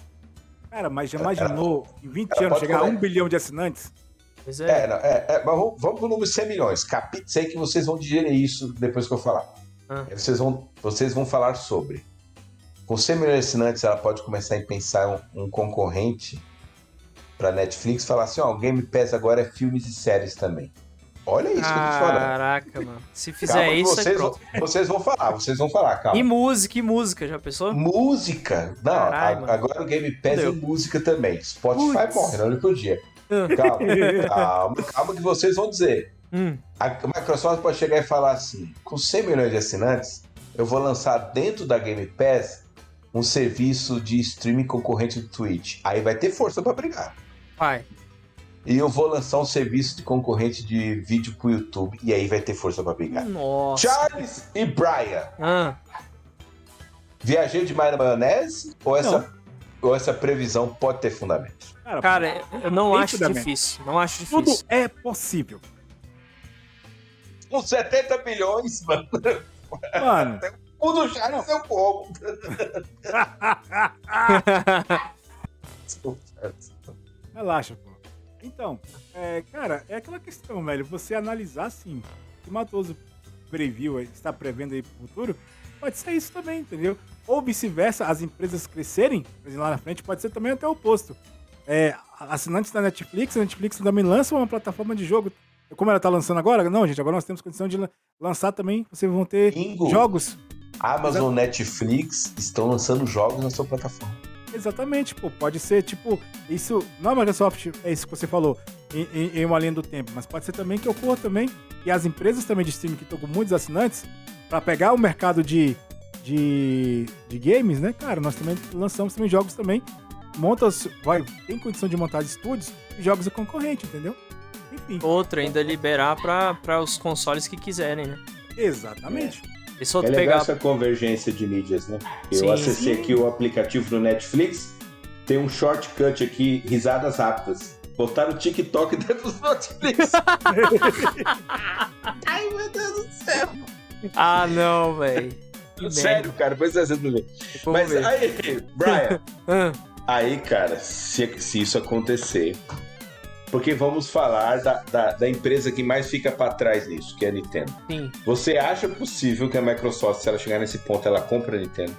[SPEAKER 3] Cara, mas já imaginou em 20
[SPEAKER 4] ela
[SPEAKER 3] anos chegar a
[SPEAKER 4] comer.
[SPEAKER 3] um bilhão de assinantes?
[SPEAKER 2] Pois
[SPEAKER 4] É,
[SPEAKER 2] é.
[SPEAKER 4] não, é, é, mas vamos, vamos pro número 100 milhões. Capite aí que vocês vão digerir isso depois que eu falar.
[SPEAKER 2] Ah.
[SPEAKER 4] Vocês, vão, vocês vão falar sobre. Com 100 milhões de assinantes, ela pode começar a pensar um, um concorrente para Netflix falar assim: ó, o Game Pass agora é filmes e séries também. Olha isso que eu tô te falando.
[SPEAKER 2] Caraca, mano. Se fizer
[SPEAKER 4] Calma
[SPEAKER 2] isso, é
[SPEAKER 4] vocês, vão, vocês vão falar, vocês vão falar, calma.
[SPEAKER 2] E música, e música, já pensou?
[SPEAKER 4] Música. Não,
[SPEAKER 2] Caralho,
[SPEAKER 4] a- agora o Game Pass é música também. Spotify
[SPEAKER 2] Putz.
[SPEAKER 4] morre, não por dia. Calma, calma, calma que vocês vão dizer.
[SPEAKER 2] Hum,
[SPEAKER 4] A Microsoft pode chegar e falar assim: com 100 milhões de assinantes, eu vou lançar dentro da Game Pass um serviço de streaming concorrente do Twitch. Aí vai ter força pra brigar.
[SPEAKER 2] Vai.
[SPEAKER 4] E eu vou lançar um serviço de concorrente de vídeo pro YouTube. E aí vai ter força pra brigar.
[SPEAKER 2] Nossa.
[SPEAKER 4] Charles e Brian.
[SPEAKER 2] Ah,
[SPEAKER 4] Viajei demais na maionese? Ou essa, ou essa previsão pode ter fundamento?
[SPEAKER 3] Cara,
[SPEAKER 2] cara, eu não acho
[SPEAKER 3] fundamento.
[SPEAKER 2] difícil. Não acho
[SPEAKER 3] tudo
[SPEAKER 2] difícil.
[SPEAKER 3] é possível.
[SPEAKER 4] Com 70 milhões, mano.
[SPEAKER 3] Mano,
[SPEAKER 4] O do Charles eu como.
[SPEAKER 3] relaxa, pô. Então, é, cara, é aquela questão, velho. Você analisar assim, que o Matoso previu, está prevendo aí pro futuro, pode ser isso também, entendeu? Ou vice-versa, as empresas crescerem, lá na frente, pode ser também até o oposto. É, assinantes da Netflix, a Netflix também lança uma plataforma de jogo. Como ela tá lançando agora? Não, gente, agora nós temos condição de lan- lançar também. Vocês vão ter
[SPEAKER 4] Bingo.
[SPEAKER 3] jogos
[SPEAKER 4] Amazon, Netflix estão lançando jogos na sua plataforma.
[SPEAKER 3] Exatamente, pô. Pode ser, tipo, isso. Não a Microsoft, é isso que você falou, em, em- em uma linha do tempo, mas pode ser também que ocorra também. E as empresas também de streaming que estão com muitos assinantes, pra pegar o mercado de, de, de games, né, cara, nós também lançamos também jogos também. Monta, vai, tem condição de montar estúdios e jogos é concorrente, entendeu? Enfim,
[SPEAKER 2] Outra, ainda liberar pra os consoles que quiserem, né?
[SPEAKER 3] exatamente.
[SPEAKER 2] E outro
[SPEAKER 4] É legal
[SPEAKER 2] pegar.
[SPEAKER 4] essa convergência de mídias, né? Eu
[SPEAKER 2] Sim.
[SPEAKER 4] acessei aqui o aplicativo do Netflix, tem um shortcut aqui, risadas rápidas. Botaram o TikTok dentro do Netflix. Ai, meu Deus do céu.
[SPEAKER 2] Ah, não, velho.
[SPEAKER 4] Sério, cara, depois você ver. Mas aí, Brian,
[SPEAKER 2] Ah,
[SPEAKER 4] aí, cara, se, se isso acontecer, porque vamos falar da, da, da empresa que mais fica pra trás nisso, que é a Nintendo.
[SPEAKER 2] sim.
[SPEAKER 4] Você acha possível que a Microsoft, se ela chegar nesse ponto, ela compra a Nintendo?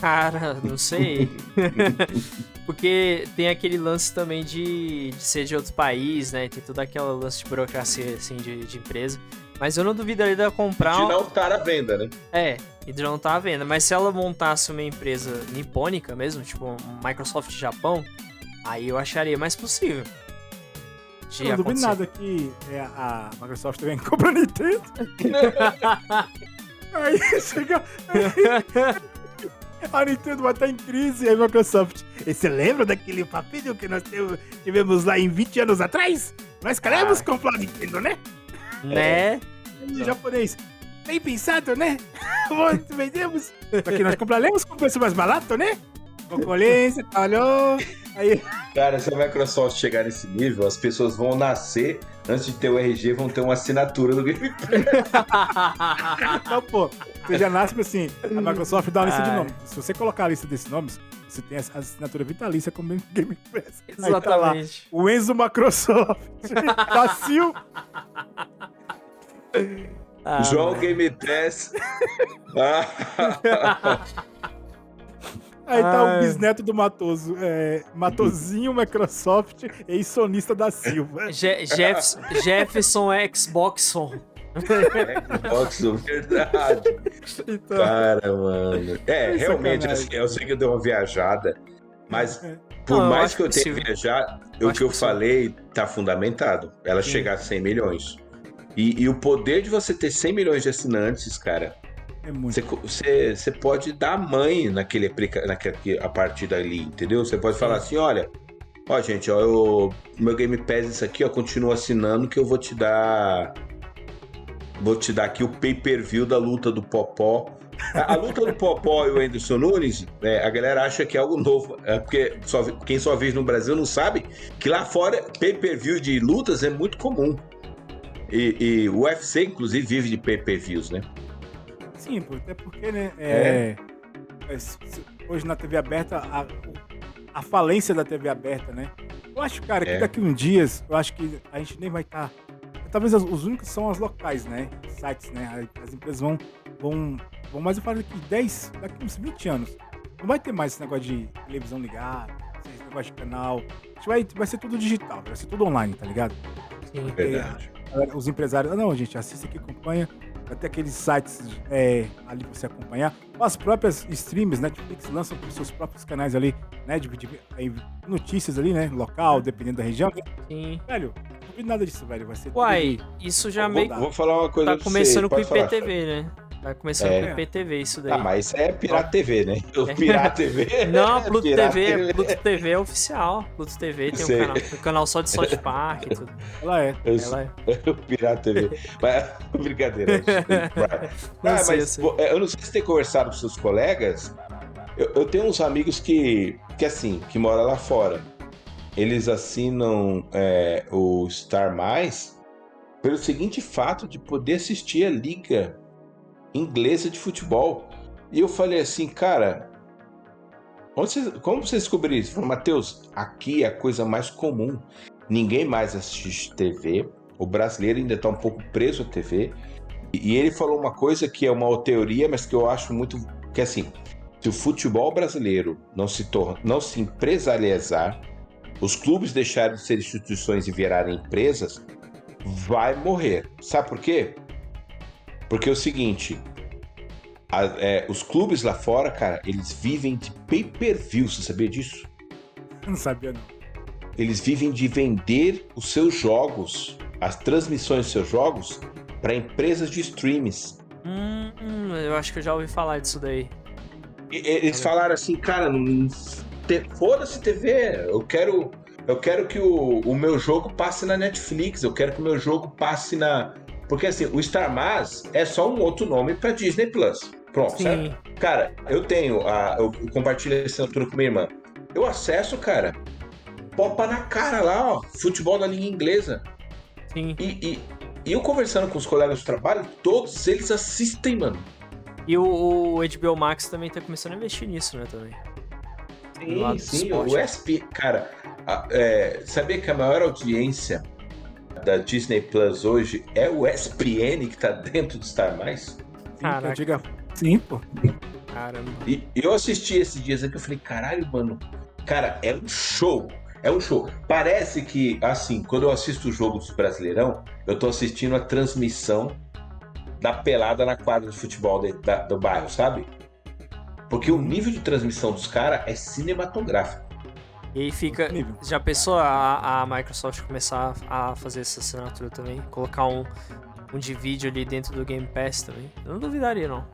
[SPEAKER 2] Cara, não sei. Porque tem aquele lance também de, de ser de outro país, né? Tem todo aquele lance de burocracia, assim, de, de empresa. Mas eu não duvidaria dela comprar.
[SPEAKER 4] De
[SPEAKER 2] um-
[SPEAKER 4] não estar à venda, né?
[SPEAKER 2] É, e de não tá à venda. Mas se ela montasse uma empresa nipônica mesmo, tipo um Microsoft Japão, aí eu acharia mais possível. De
[SPEAKER 3] Eu não duvido nada que é, a Microsoft também compra a Nintendo. Aí chega. A Nintendo vai estar em crise, aí a Microsoft. E você lembra daquele papinho que nós tivemos lá em 20 anos atrás? Nós queremos
[SPEAKER 4] Ah.
[SPEAKER 3] comprar a Nintendo, né?
[SPEAKER 2] Né?
[SPEAKER 3] E japonês. Bem pensado, né? Muito vendemos. Que nós compraremos com preço mais barato, né? Concorrência, olhou. Aí,
[SPEAKER 4] Cara, se a Microsoft chegar nesse nível, as pessoas vão nascer, antes de ter o RG, vão ter uma assinatura do Game Pass.
[SPEAKER 3] Não, pô, você já nasce assim, a Microsoft dá uma lista de
[SPEAKER 2] Ai.
[SPEAKER 3] nomes. Se você colocar a lista desses nomes, você tem a assinatura vitalícia como Game Pass. Aí tá lá,
[SPEAKER 2] Exatamente.
[SPEAKER 3] o Enzo Microsoft, Vacil,
[SPEAKER 2] Ah,
[SPEAKER 4] João
[SPEAKER 2] mano.
[SPEAKER 4] Game Pass. Ah,
[SPEAKER 3] aí tá
[SPEAKER 2] Ai.
[SPEAKER 3] o bisneto do Matoso, é, Matozinho Microsoft, ex-sonista da Silva.
[SPEAKER 2] Je- Jeff- Jefferson Xboxon.
[SPEAKER 4] Xbox, verdade.
[SPEAKER 2] Então,
[SPEAKER 4] Cara, mano. É,
[SPEAKER 3] Que
[SPEAKER 4] realmente, assim, eu sei que eu dei uma viajada, mas por
[SPEAKER 2] Não, eu
[SPEAKER 4] mais que eu tenha viajado, o que eu
[SPEAKER 2] possível.
[SPEAKER 4] falei tá fundamentado. Ela
[SPEAKER 2] Sim.
[SPEAKER 4] chegar a 100 milhões. E, e o poder de você ter 100 milhões de assinantes, cara,
[SPEAKER 3] É muito.
[SPEAKER 4] Você, você, você pode dar mãe naquele naquele, a partir dali, entendeu? Você pode falar assim, olha, ó, gente, ó, eu, meu Game Pass isso aqui, ó, continua assinando que eu vou te dar vou te dar aqui o pay-per-view da luta do Popó. A, a luta do Popó e o Anderson Nunes, né, a galera acha que é algo novo, é porque só, quem só vive no Brasil não sabe que lá fora pay-per-view de lutas é muito comum. E, e o UFC, inclusive, vive de pay-per-views, né?
[SPEAKER 3] Sim, até porque, né? é- é, se- hoje na TV aberta, a, a falência da TV aberta, né? Eu acho, cara, que
[SPEAKER 4] É.
[SPEAKER 3] daqui uns dias, eu acho que a gente nem vai estar. Talvez as- os únicos são as locais, né? Sites, né? As empresas vão. vão, vão mais eu falo daqui 10, daqui uns 20 anos. Não vai ter mais esse negócio de televisão ligada, esse negócio de canal. A gente vai, vai ser tudo digital, vai ser tudo online, tá ligado?
[SPEAKER 2] sim.
[SPEAKER 4] Verdade.
[SPEAKER 3] Os empresários, ah, não, gente, assista aqui, acompanha. Vai ter aqueles sites é, ali pra você acompanhar. Ou as próprias streams, Netflix lançam os seus próprios canais ali, né? De, de- aí, notícias ali, né? Local, dependendo da região.
[SPEAKER 2] sim.
[SPEAKER 3] Velho, não duvido nada disso, velho. Vai ser tudo
[SPEAKER 2] Uai, isso já meio
[SPEAKER 3] dar.
[SPEAKER 4] Vou falar uma coisa
[SPEAKER 2] tá começando
[SPEAKER 4] você.
[SPEAKER 2] com o
[SPEAKER 4] Pode falar.
[SPEAKER 2] IPTV, né? Tá começando
[SPEAKER 4] É.
[SPEAKER 2] com IPTV isso daí.
[SPEAKER 4] Ah, mas isso é Pirata TV, né? O Pirata TV.
[SPEAKER 2] Não,
[SPEAKER 4] é
[SPEAKER 2] Pluto
[SPEAKER 4] Pirata
[SPEAKER 2] TV, Pluto TV é oficial. Pluto TV tem um canal, um canal só de South Park e tudo.
[SPEAKER 3] Ela é.
[SPEAKER 4] Eu
[SPEAKER 2] Ela é.
[SPEAKER 4] o Pirata TV. Mas, brincadeira.
[SPEAKER 2] Não
[SPEAKER 4] Ah,
[SPEAKER 2] sei, eu
[SPEAKER 4] mas
[SPEAKER 2] sei.
[SPEAKER 4] pô, eu não sei se tem conversado com seus colegas. Eu, eu tenho uns amigos que, que assim, que moram lá fora. Eles assinam é, o Star Mais pelo seguinte fato de poder assistir a liga inglesa de futebol. E eu falei assim, cara, onde você- como você descobriu isso? Falei, Matheus, aqui é a coisa mais comum. Ninguém mais assiste TV. O brasileiro ainda está um pouco preso à TV. E e ele falou uma coisa que é uma teoria, mas que eu acho muito. Que é assim, se o futebol brasileiro não se, torna, não se empresarializar, os clubes deixarem de ser instituições e virarem empresas, vai morrer. Sabe por quê? Porque é o seguinte: a- é, os clubes lá fora, cara, eles vivem de pay-per-view, você sabia disso?
[SPEAKER 3] Eu não sabia, não.
[SPEAKER 4] Eles vivem de vender os seus jogos, as transmissões dos seus jogos, para empresas de streams.
[SPEAKER 2] Hum, hum, eu acho que eu já ouvi falar disso daí.
[SPEAKER 4] E- Eles falaram assim, cara, não- te- foda-se TV, eu quero, eu quero que o, o meu jogo passe na Netflix, eu quero que o meu jogo passe na. Porque assim, o Star Mas é só um outro nome para Disney Plus. Pronto, certo?
[SPEAKER 2] Sim.
[SPEAKER 4] Cara, eu tenho, a, eu compartilho essa assinatura com minha irmã. Eu acesso, cara, popa na cara lá, ó, futebol na língua inglesa.
[SPEAKER 2] Sim.
[SPEAKER 4] E, e, e eu conversando com os colegas do trabalho, todos eles assistem, mano.
[SPEAKER 2] E o, o HBO Max também tá começando a investir nisso, né, também. Do lado
[SPEAKER 4] Sim,
[SPEAKER 2] do
[SPEAKER 4] sim,
[SPEAKER 2] esporte.
[SPEAKER 4] o SP, cara, a- é, sabia que a maior audiência da Disney Plus hoje é o SPN que tá dentro do Star Mais?
[SPEAKER 2] Caraca.
[SPEAKER 3] eu diga. Sim, pô.
[SPEAKER 2] Caramba.
[SPEAKER 4] E eu assisti esses dias aqui, eu falei, caralho, mano, cara, é um show. É um show. Parece que, assim, quando eu assisto o jogo dos Brasileirão, eu tô assistindo a transmissão da pelada na quadra de futebol de- da- do bairro, sabe? Porque o nível de transmissão dos caras é cinematográfico.
[SPEAKER 2] E aí fica. Já pensou a, a Microsoft começar a fazer essa assinatura também? Colocar um, um de vídeo ali dentro do Game Pass também? Eu não duvidaria, não.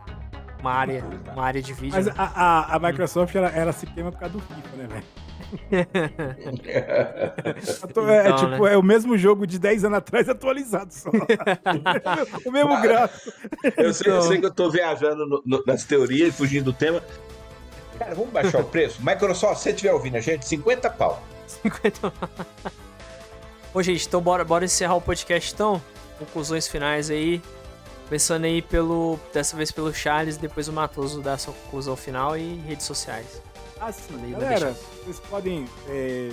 [SPEAKER 2] Uma área, uma área de vídeo.
[SPEAKER 3] Mas
[SPEAKER 2] né?
[SPEAKER 3] a, a, a Microsoft, ela, ela se queima por causa do FIFA, né, velho? Eu É,
[SPEAKER 2] Então,
[SPEAKER 3] tipo,
[SPEAKER 2] né?
[SPEAKER 3] é o mesmo jogo de 10 anos atrás atualizado só. o mesmo gráfico.
[SPEAKER 4] Eu sei, eu
[SPEAKER 2] Então.
[SPEAKER 4] sei que eu tô viajando no- no- nas teorias e fugindo do tema. Cara, vamos baixar o preço? Microsoft, se você estiver ouvindo a gente, 50 pau.
[SPEAKER 2] 50. Ô, gente, então bora, bora encerrar o podcast então. Conclusões finais aí. Começando aí pelo. Dessa vez pelo Charles, depois o Matoso dá sua conclusão final e redes sociais.
[SPEAKER 3] Ah, sim.
[SPEAKER 2] Falei, vai
[SPEAKER 3] Galera, vocês podem. é,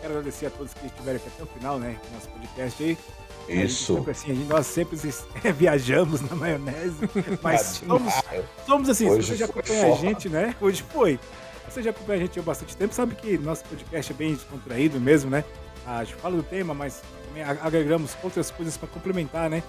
[SPEAKER 3] Quero agradecer a todos que estiveram aqui até o final, né? no Nosso podcast aí.
[SPEAKER 4] Isso.
[SPEAKER 3] sempre, assim, a gente- nós sempre viajamos na maionese, mas somos, somos assim,
[SPEAKER 4] Hoje
[SPEAKER 3] se você já acompanha a gente, né? Hoje foi. Se Você já acompanha a gente há bastante tempo, sabe que nosso podcast é bem descontraído mesmo, né? A gente fala do tema, mas também ag- agregamos outras coisas para complementar, né?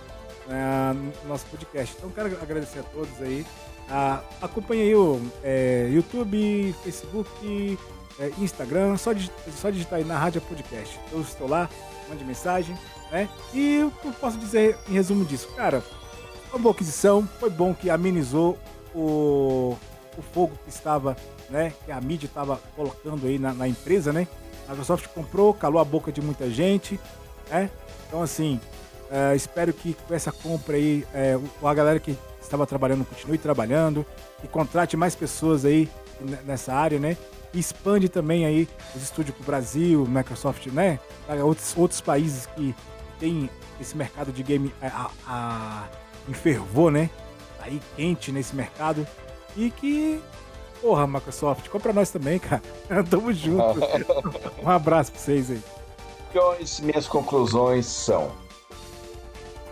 [SPEAKER 3] ah, no nosso podcast. Então, quero agradecer a todos aí. Ah, acompanhe aí o é, YouTube, Facebook, é, Instagram, só, digi- só digitar aí na Rádio Podcast. Eu estou lá, mande mensagem, né? E o que eu posso dizer em resumo disso? Cara, foi uma boa aquisição, foi bom que amenizou o, o fogo que estava, né? Que a mídia estava colocando aí na, na empresa, né? A Microsoft comprou, calou a boca de muita gente, né? Então, assim, é, espero que com essa compra aí, o- a galera que estava trabalhando continue trabalhando e contrate mais pessoas aí nessa área, né? E expande também aí os estúdios para o Brasil, Microsoft, né? Para outros, outros países que tem esse mercado de game a, a, a- em fervor, né? Aí quente nesse mercado. E que, porra, Microsoft, compra nós também, cara. Tamo junto. um abraço pra vocês aí.
[SPEAKER 4] Então, as minhas conclusões são: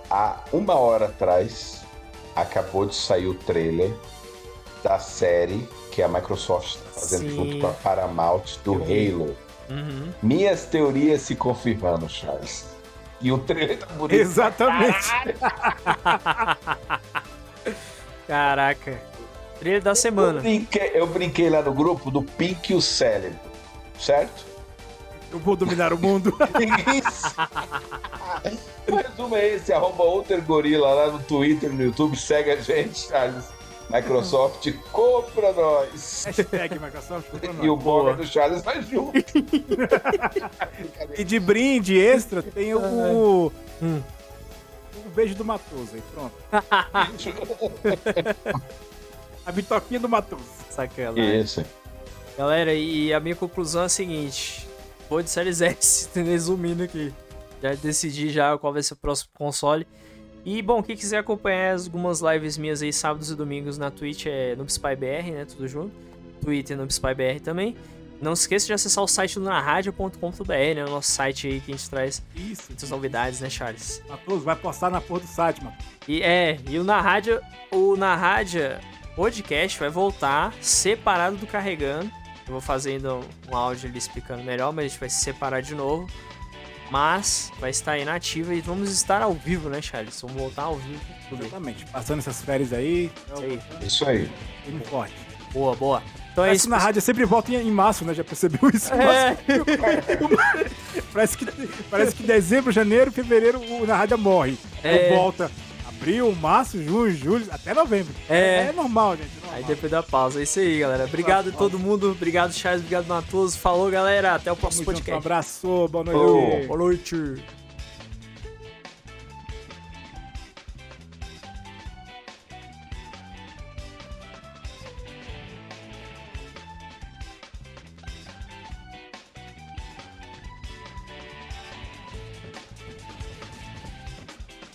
[SPEAKER 4] há uma hora atrás acabou de sair o trailer da série que a Microsoft está fazendo
[SPEAKER 2] Sim.
[SPEAKER 4] junto com a Paramount do Halo.
[SPEAKER 2] Uhum.
[SPEAKER 4] Minhas teorias se confirmando, Charles. E o trailer tá bonito.
[SPEAKER 3] Exatamente.
[SPEAKER 2] Caraca. Trailer da
[SPEAKER 4] Eu
[SPEAKER 2] semana.
[SPEAKER 4] brinquei, eu brinquei lá no grupo do Pink e o Cérebro, certo?
[SPEAKER 3] Eu vou dominar o mundo.
[SPEAKER 4] Ninguém sabe. O resumo é esse, arroba Outer Gorila lá no Twitter, no YouTube, segue a gente, Charles. Microsoft, compra nós.
[SPEAKER 3] Hashtag Microsoft. compra
[SPEAKER 4] E o
[SPEAKER 3] nós.
[SPEAKER 4] Boga do Charles vai junto.
[SPEAKER 3] E de brinde extra tem o, o,
[SPEAKER 2] Hum.
[SPEAKER 3] o beijo do Matoso aí, pronto. A bitoquinha do Matoso.
[SPEAKER 2] Sacanagem.
[SPEAKER 4] Isso.
[SPEAKER 2] Galera, e a minha conclusão é a seguinte: vou de Series S, resumindo aqui. Já decidi já qual vai ser o próximo console. E, bom, quem quiser acompanhar algumas lives minhas aí, sábados e domingos na Twitch é NoobSpyBR, né? Tudo junto. Twitter NoobSpyBR também. Não se esqueça de acessar o site do narradio.com.br, né? O nosso site aí que a gente traz
[SPEAKER 3] Isso.
[SPEAKER 2] muitas novidades, né, Charles?
[SPEAKER 3] Matoso, vai postar na porra do site, mano.
[SPEAKER 2] E é, e o na rádio, o na rádio podcast vai voltar separado do carregando. Eu vou fazer ainda um, áudio ali explicando melhor, mas a gente vai se separar de novo. Mas vai estar inativa e vamos estar ao vivo, né, Charles? Vamos voltar ao vivo. Tudo bem.
[SPEAKER 3] Exatamente. Passando essas férias aí.
[SPEAKER 2] Isso aí.
[SPEAKER 4] Isso aí.
[SPEAKER 3] Firme forte.
[SPEAKER 2] Boa, boa. Então é
[SPEAKER 3] Parece
[SPEAKER 2] isso.
[SPEAKER 3] que na rádio sempre volta em, março, né? Já percebeu isso?
[SPEAKER 2] É,
[SPEAKER 3] Parece que, parece que dezembro, janeiro, fevereiro o na rádio morre.
[SPEAKER 2] É.
[SPEAKER 3] Aí volta abril, março, junho, julho, até novembro.
[SPEAKER 2] É.
[SPEAKER 3] É normal, gente. é normal.
[SPEAKER 2] Aí depois da pausa. É isso aí, galera. Obrigado a todo mundo. Obrigado, Charles. Obrigado, Matoso. Falou, galera. Até o próximo
[SPEAKER 3] junto, Um
[SPEAKER 2] podcast.
[SPEAKER 3] abraço, boa noite.
[SPEAKER 4] Ô.
[SPEAKER 2] Boa noite.